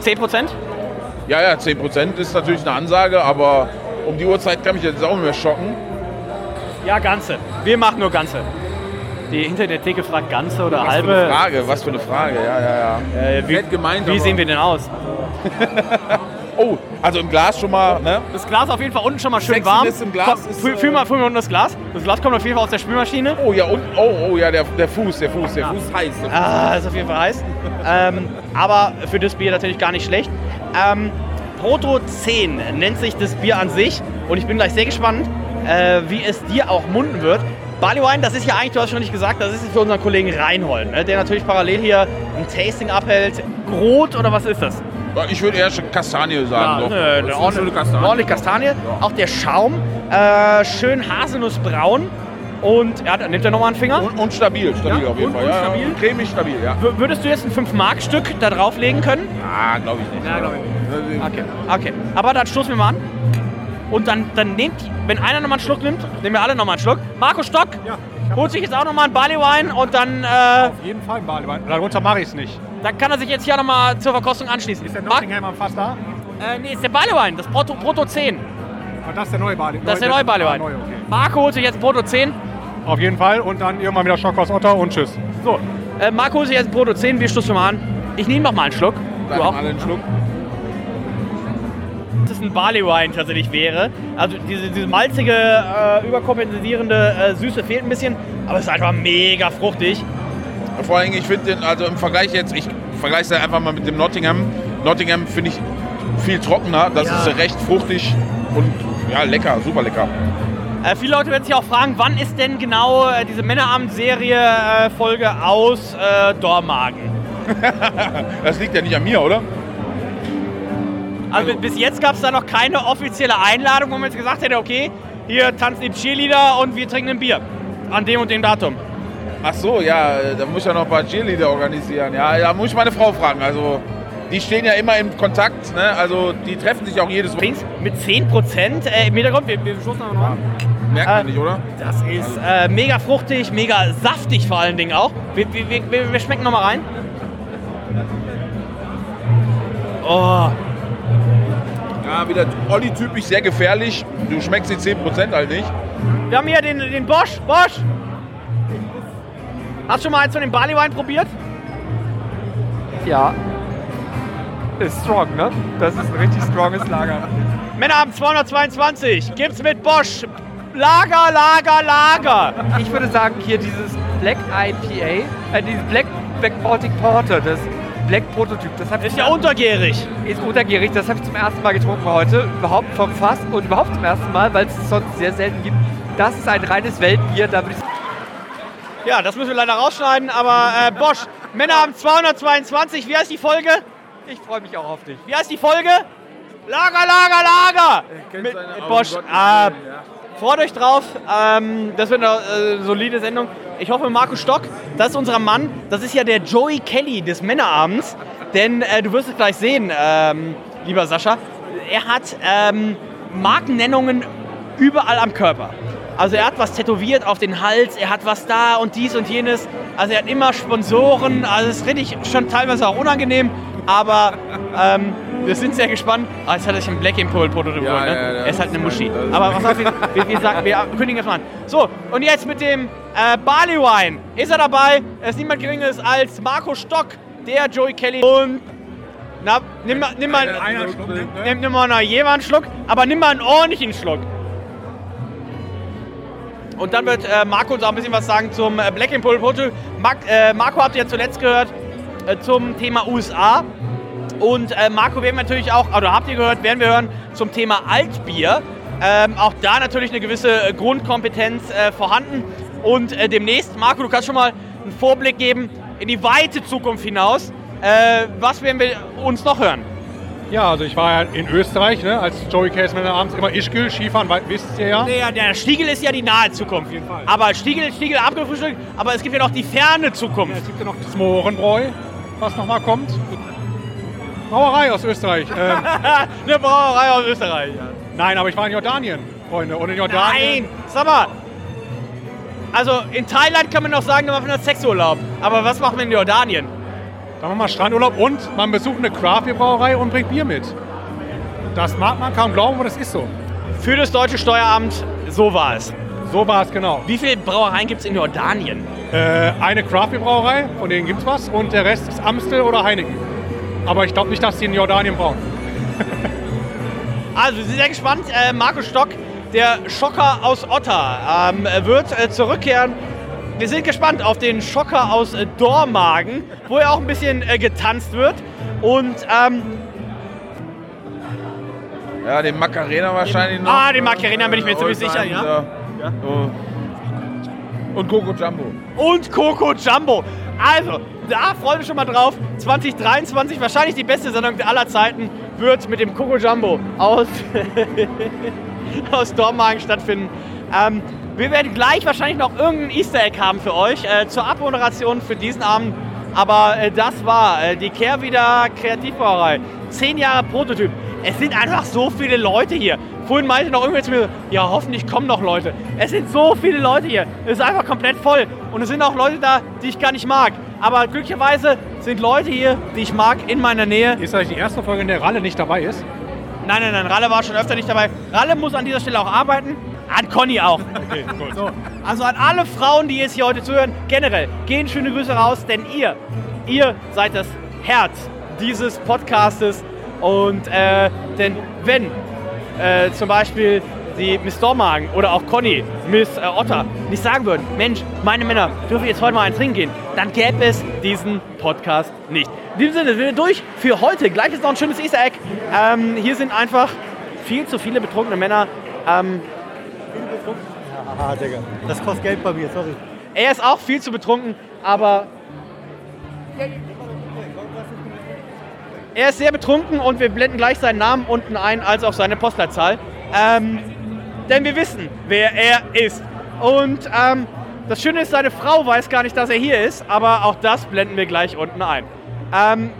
10 Prozent? Ja, ja, 10% ist natürlich eine Ansage, aber um die Uhrzeit kann mich jetzt auch nicht mehr schocken. Ja, ganze. Wir machen nur ganze. Die Internettheke fragt ganze oder Was halbe. für eine Frage, was für eine Frage, ja, ja, ja. Äh, wie gemeint, wie sehen wir denn aus? Oh, also im Glas schon mal, ne? Das Glas auf jeden Fall unten schon mal schön warm. im Glas Komm, ist, fühl, äh, fühl mal, fühl mal unten das Glas. Das Glas kommt auf jeden Fall aus der Spülmaschine. Oh ja, und, oh, oh ja, der, der Fuß, der Fuß, der Fuß ist heiß. Der Fuß Ah, ist auf jeden Fall heiß. ähm, aber für das Bier natürlich gar nicht schlecht. Ähm, Proto 10 nennt sich das Bier an sich. Und ich bin gleich sehr gespannt, äh, wie es dir auch munden wird. Barley Wine, das ist ja eigentlich, du hast schon nicht gesagt, das ist für unseren Kollegen Reinhold, ne, der natürlich parallel hier ein Tasting abhält. Grot oder was ist das? Ich würde eher schon Kastanie sagen. doch. nö, Das eine ist eine ordentlich, schöne Kastanie. ordentlich Kastanie. Auch der Schaum, äh, schön haselnussbraun. Und ja, dann nimmt er nochmal einen Finger. Und, und stabil, stabil Ja, auf jeden und- Fall. und ja, stabil? Cremig stabil, ja. W- Würdest du jetzt ein 5-Mark-Stück da drauflegen können? Ah, glaube ich nicht. Ja, glaube ich nicht. Okay, okay. Aber dann stoßen wir mal an. Und dann, dann nehmt, wenn einer nochmal einen Schluck nimmt, nehmen wir alle nochmal einen Schluck. Marco Stock holt sich jetzt auch nochmal einen Barley Wine und dann, äh, Auf jeden Fall ein Badewein. Darunter mache ich es nicht. dann kann er sich jetzt hier nochmal zur Verkostung anschließen. Ist der Nottingham am Fass da? Äh, nee, ist der Barley Wine, das Proto, Proto 10. Ah, das ist der neue Badewein. Das ist der neue Barley Wine. Neu, okay. Marco holt sich jetzt ein Proto 10. Auf jeden Fall. Und dann irgendwann wieder Schock aus Otter und tschüss. So, äh, Marco holt sich jetzt ein Proto 10, wir stoßen mal an. Ich nehme noch mal einen Schluck. Dann Du auch? alle einen Schluck. Dass es ein Barley Wine tatsächlich wäre. Also diese, diese malzige, äh, überkompensierende äh, Süße fehlt ein bisschen, aber es ist einfach mega fruchtig. Vor allem, ich finde den, also im Vergleich jetzt, ich vergleiche es einfach mal mit dem Nottingham. Nottingham finde ich viel trockener. Das Ja. ist recht fruchtig und ja, lecker, super lecker. Äh, viele Leute werden sich auch fragen, wann ist denn genau äh, diese Männerabend-Serie-Folge aus äh, Dormagen? Das liegt ja nicht an mir, oder? Also, bis jetzt gab es da noch keine offizielle Einladung, wo man jetzt gesagt hätte, okay, hier tanzen die Cheerleader und wir trinken ein Bier. An dem und dem Datum. Ach so, ja, äh, da muss ich ja noch ein paar Cheerleader organisieren. Ja, da muss ich meine Frau fragen. Also, die stehen ja immer im Kontakt, ne? Also, die treffen sich auch jedes Wochenende. Mit 10 Prozent äh, im Hintergrund, wir, wir stoßen aber noch an. Merkt man nicht, oder? Das ist äh, mega fruchtig, mega saftig vor allen Dingen auch. Wir, wir, wir, wir- wir schmecken nochmal rein. Oh, Ja, wieder Olli-typisch, sehr gefährlich. Du schmeckst die 10% halt nicht. wir haben hier den, den Bosch. Bosch! Hast du schon mal eins von dem Barley Wine probiert? Ja. Ist strong, ne? Das ist ein richtig stronges Lager. Männerabend 222, gibt's mit Bosch. Lager, Lager, Lager. Ich würde sagen, hier dieses Black IPA, äh, dieses Black, Black Baltic Porter, das Black Prototyp. Das hab ich Ist ja untergärig. Ist untergärig. Das habe ich zum ersten Mal getrunken heute. Überhaupt vom Fass und überhaupt zum ersten Mal, weil es es sonst sehr selten gibt. Das ist ein reines Weltbier. Da Ja, das müssen wir leider rausschneiden, aber äh, Bosch, Männer haben 222. Wie heißt die Folge? Ich freue mich auch auf dich. Wie heißt die Folge? Lager, Lager, Lager! Mit, mit Bosch. Äh, freut euch drauf. Ähm, das wird eine äh, solide Sendung. Ich hoffe, Marco Stock, das ist unser Mann. Das ist ja der Joey Kelly des Männerabends. Denn äh, du wirst es gleich sehen, ähm, lieber Sascha. Er hat ähm, Markennennungen überall am Körper. Also er hat was tätowiert auf den Hals, er hat was da und dies und jenes. Also er hat immer Sponsoren. Also es ist richtig schon teilweise auch unangenehm. Aber ähm, wir sind sehr gespannt. Ah, jetzt hat er sich ein Black Impulse Prototyp Ja, geholt, ne? ja, ja, er ist halt eine Muschi. halt- Aber was soll's, wir, wir, wir, sagen, wir kündigen das mal an. So, und jetzt mit dem äh, Barley Wine ist er dabei. Er ist niemand Geringeres als Marco Stock, der Joey Kelly. Und na, nimm, mal- nimm mal, nimm, nimm mal noch jemand einen Schluck, aber nimm mal einen ordentlichen Schluck. Und dann wird äh, Marco uns auch ein bisschen was sagen zum äh, Black Impulse Prototyp. Äh, Marco habt ihr ja zuletzt gehört äh, zum Thema USA. Und äh, Marco werden wir natürlich auch, oder habt ihr gehört, werden wir hören zum Thema Altbier. Ähm, auch da natürlich eine gewisse äh, Grundkompetenz äh, vorhanden. Und äh, demnächst, Marco, du kannst schon mal einen Vorblick geben in die weite Zukunft hinaus. Äh, was werden wir uns noch hören? Ja, also ich war ja in Österreich, ne, als Joey Case Männer abends immer Ischgl, Skifahren, wisst ihr ja. Der, der Stiegel ist ja die nahe Zukunft. Aber Stiegel, Stiegel abgefrühstückt, aber es gibt ja noch die ferne Zukunft. es gibt ja noch das Mohrenbräu, was nochmal kommt. Brauerei aus Österreich. Ähm, Eine Brauerei aus Österreich. nein, aber ich war in Jordanien, Freunde. Und in Jordanien. Nein, sag mal. Also in Thailand kann man noch sagen, da macht man Sexurlaub. Aber was machen wir in Jordanien? Da machen wir Strandurlaub und man besucht eine Craft-Brauerei und bringt Bier mit. Das mag man kaum glauben, aber das ist so. Für das deutsche Steueramt, so war es. So war es genau. Wie viele Brauereien gibt es in Jordanien? Äh, eine Craft-Brauerei, von denen gibt es was, und der Rest ist Amstel oder Heineken. Aber ich glaube nicht, dass die in Jordanien brauen. Also, wir sind sehr gespannt. Äh, Marco Stock, der Schocker aus Otta, ähm, wird äh, zurückkehren. Wir sind gespannt auf den Schocker aus äh, Dormagen, wo ja auch ein bisschen äh, getanzt wird. Und ähm, Ja, den Macarena wahrscheinlich noch. Ah, den Macarena bin ich mir ziemlich sicher, ja. dieser- So. Und Coco Jumbo. und Coco Jumbo. Also, da freuen wir schon mal drauf. 2023, wahrscheinlich die beste Sendung aller Zeiten, wird mit dem Coco Jumbo aus, aus Dormagen stattfinden. Ähm, wir werden gleich wahrscheinlich noch irgendein Easter Egg haben für euch äh, zur Abmoderation für diesen Abend. Aber äh, das war äh, die Kehrwieder Kreativbrauerei. Zehn Jahre Prototyp. Es sind einfach so viele Leute hier. Vorhin meinte noch irgendwer zu mir, ja hoffentlich kommen noch Leute. Es sind so viele Leute hier. Es ist einfach komplett voll. Und es sind auch Leute da, die ich gar nicht mag. Aber glücklicherweise sind Leute hier, die ich mag, in meiner Nähe. Ist das die erste Folge, in der Ralle nicht dabei ist? Nein, nein, nein, Ralle war schon öfter nicht dabei. Ralle muss an dieser Stelle auch arbeiten. An Conny auch. Okay, gut. So, also an alle Frauen, die jetzt hier heute zuhören, generell, gehen schöne Grüße raus, denn ihr, ihr seid das Herz dieses Podcastes. Und äh, denn wenn äh, zum Beispiel die Miss Dormagen oder auch Conny, Miss äh, Otter nicht sagen würden, Mensch, meine Männer dürfen jetzt heute mal ein Trinken gehen, dann gäbe es diesen Podcast nicht. In diesem Sinne sind wir durch für heute. Gleich ist noch ein schönes Easter Egg. Ähm, hier sind einfach viel zu viele betrunkene Männer. Ähm, Haha, Digga. Das kostet Geld bei mir, sorry. Er ist auch viel zu betrunken, aber er ist sehr betrunken und wir blenden gleich seinen Namen unten ein, als auch seine Postleitzahl. Ähm, denn wir wissen, wer er ist. Und ähm, das Schöne ist, seine Frau weiß gar nicht, dass er hier ist, aber auch das blenden wir gleich unten ein. Ähm,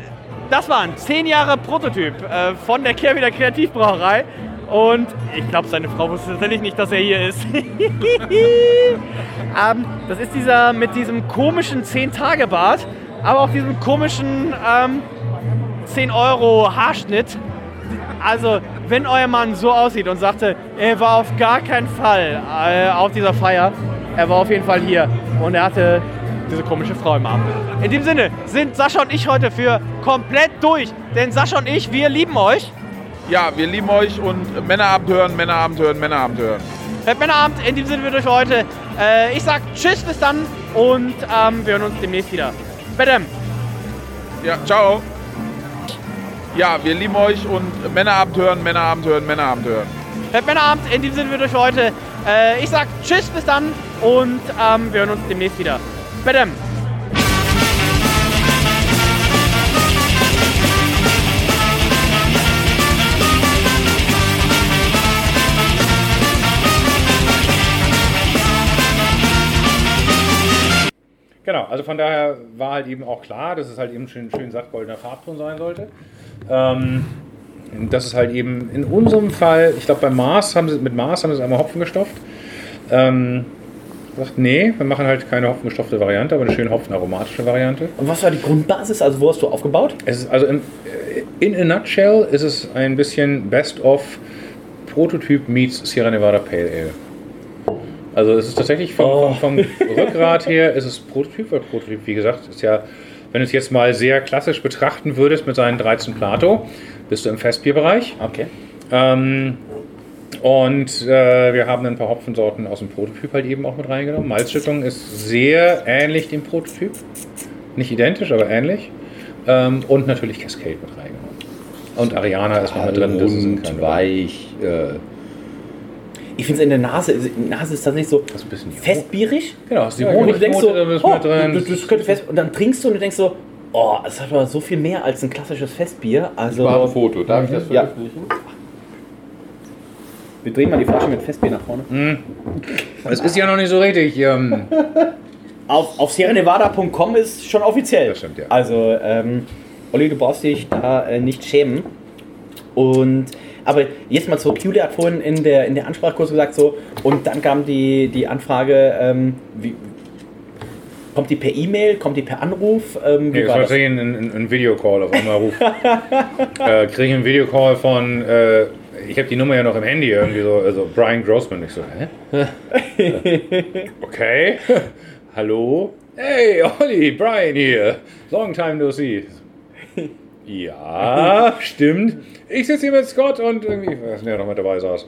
das waren zehn Jahre Prototyp äh, von der Kehrwieder Kreativbrauerei. Und ich glaube, seine Frau wusste tatsächlich nicht, dass er hier ist. ähm, das ist dieser mit diesem komischen 10-Tage-Bart, aber auch diesem komischen ähm, 10 Euro Haarschnitt. Also, wenn euer Mann so aussieht und sagte, er war auf gar keinen Fall äh, auf dieser Feier, er war auf jeden Fall hier und er hatte diese komische Frau im Arm. In dem Sinne sind Sascha und ich heute für komplett durch, denn Sascha und ich, wir lieben euch. Ja, wir lieben euch und Männerabend hören, Männerabend hören, Männerabend hören. Fett Männerabend, in dem Sinne wir durch für heute. Äh, ich sag Tschüss, bis dann und ähm, wir hören uns demnächst wieder. Badam. Ja, ciao. Ja, wir lieben euch und Männerabend hören, Männerabend hören, Männerabend hören. Herr Männerabend, in diesem Sinne wir durch heute. Äh, ich sag Tschüss, bis dann und ähm, wir hören uns demnächst wieder. Badam. Genau, also von daher war halt eben auch klar, dass es halt eben schön, schön sattgoldener Farbton sein sollte. Ähm, das ist halt eben in unserem Fall, ich glaube bei Mars haben sie, mit Mars haben sie es einmal Hopfen gestopft. Ähm, gesagt, nee, wir machen halt keine hopfengestopfte Variante, aber eine schön hopfenaromatische Variante. Und was war die Grundbasis? Also wo hast du aufgebaut? Es ist also in, in a nutshell ist es ein bisschen Best of Prototyp meets Sierra Nevada Pale Ale. Also es ist tatsächlich vom, Oh. vom, vom Rückgrat her ist es Prototyp, weil Prototyp, wie gesagt, ist ja, wenn du es jetzt mal sehr klassisch betrachten würdest mit seinen 13 Plato, bist du im Festbierbereich. Okay. Ähm, und äh, wir haben ein paar Hopfensorten aus dem Prototyp halt eben auch mit reingenommen. Malzschüttung ist sehr ähnlich dem Prototyp. Nicht identisch, aber ähnlich. Ähm, und natürlich Cascade mit reingenommen. Und Ariana ist noch mit drin. Das ist ein Und weich. Äh, Ich finde es in der Nase, die Nase ist tatsächlich so festbierig. Genau, ist die Ja, und du denkst so, ist oh, das, das könnte fest, und dann trinkst du und du denkst so, oh, es hat aber so viel mehr als ein klassisches Festbier. Also, Ich mache ein Foto. Darf ich das Ja. veröffentlichen? Wir drehen mal die Flasche mit Festbier nach vorne. Hm. Das ist ja noch nicht so richtig. Ähm, Auf, auf sierranevada.com ist schon offiziell. Das stimmt, ja. Also, ähm, Olli, du brauchst dich da äh, nicht schämen. Und, aber jetzt mal zurück, Julia hat vorhin in der, in der Ansprache kurz gesagt so, und dann kam die, die Anfrage, ähm, wie, kommt die per E-Mail, kommt die per Anruf? Ähm, nee, das war war das? tatsächlich ein, ein, ein Videocall auf einmal Ruf. äh, Kriege ich einen Videocall von, äh, ich habe die Nummer ja noch im Handy irgendwie so, also Brian Grossman. Ich so, hä? okay. Hallo? Hey, Olli, Brian hier. Long time no see. Ja, stimmt. Ich sitze hier mit Scott und irgendwie, ich weiß nicht, wer noch mit dabei saß.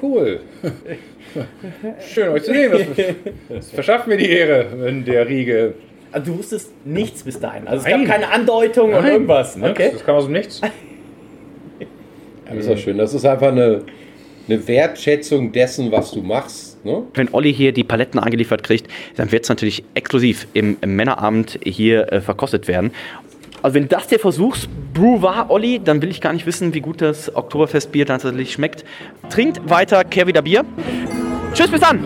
Cool. Schön euch zu sehen. Das, das verschafft mir die Ehre in der Riege. Also du wusstest nichts bis dahin. Also es Nein. gab keine Andeutung und Nein, irgendwas. nix. Okay. Das kam aus dem Nichts. Das ist auch schön. Das ist einfach eine, eine Wertschätzung dessen, was du machst. Ne? Wenn Olli hier die Paletten angeliefert kriegt, dann wird es natürlich exklusiv im, im Männerabend hier äh, verkostet werden. Also wenn das der Versuchsbrew war, Olli, dann will ich gar nicht wissen, wie gut das Oktoberfestbier tatsächlich schmeckt. Trinkt weiter, kehr wieder Bier. Tschüss, bis dann!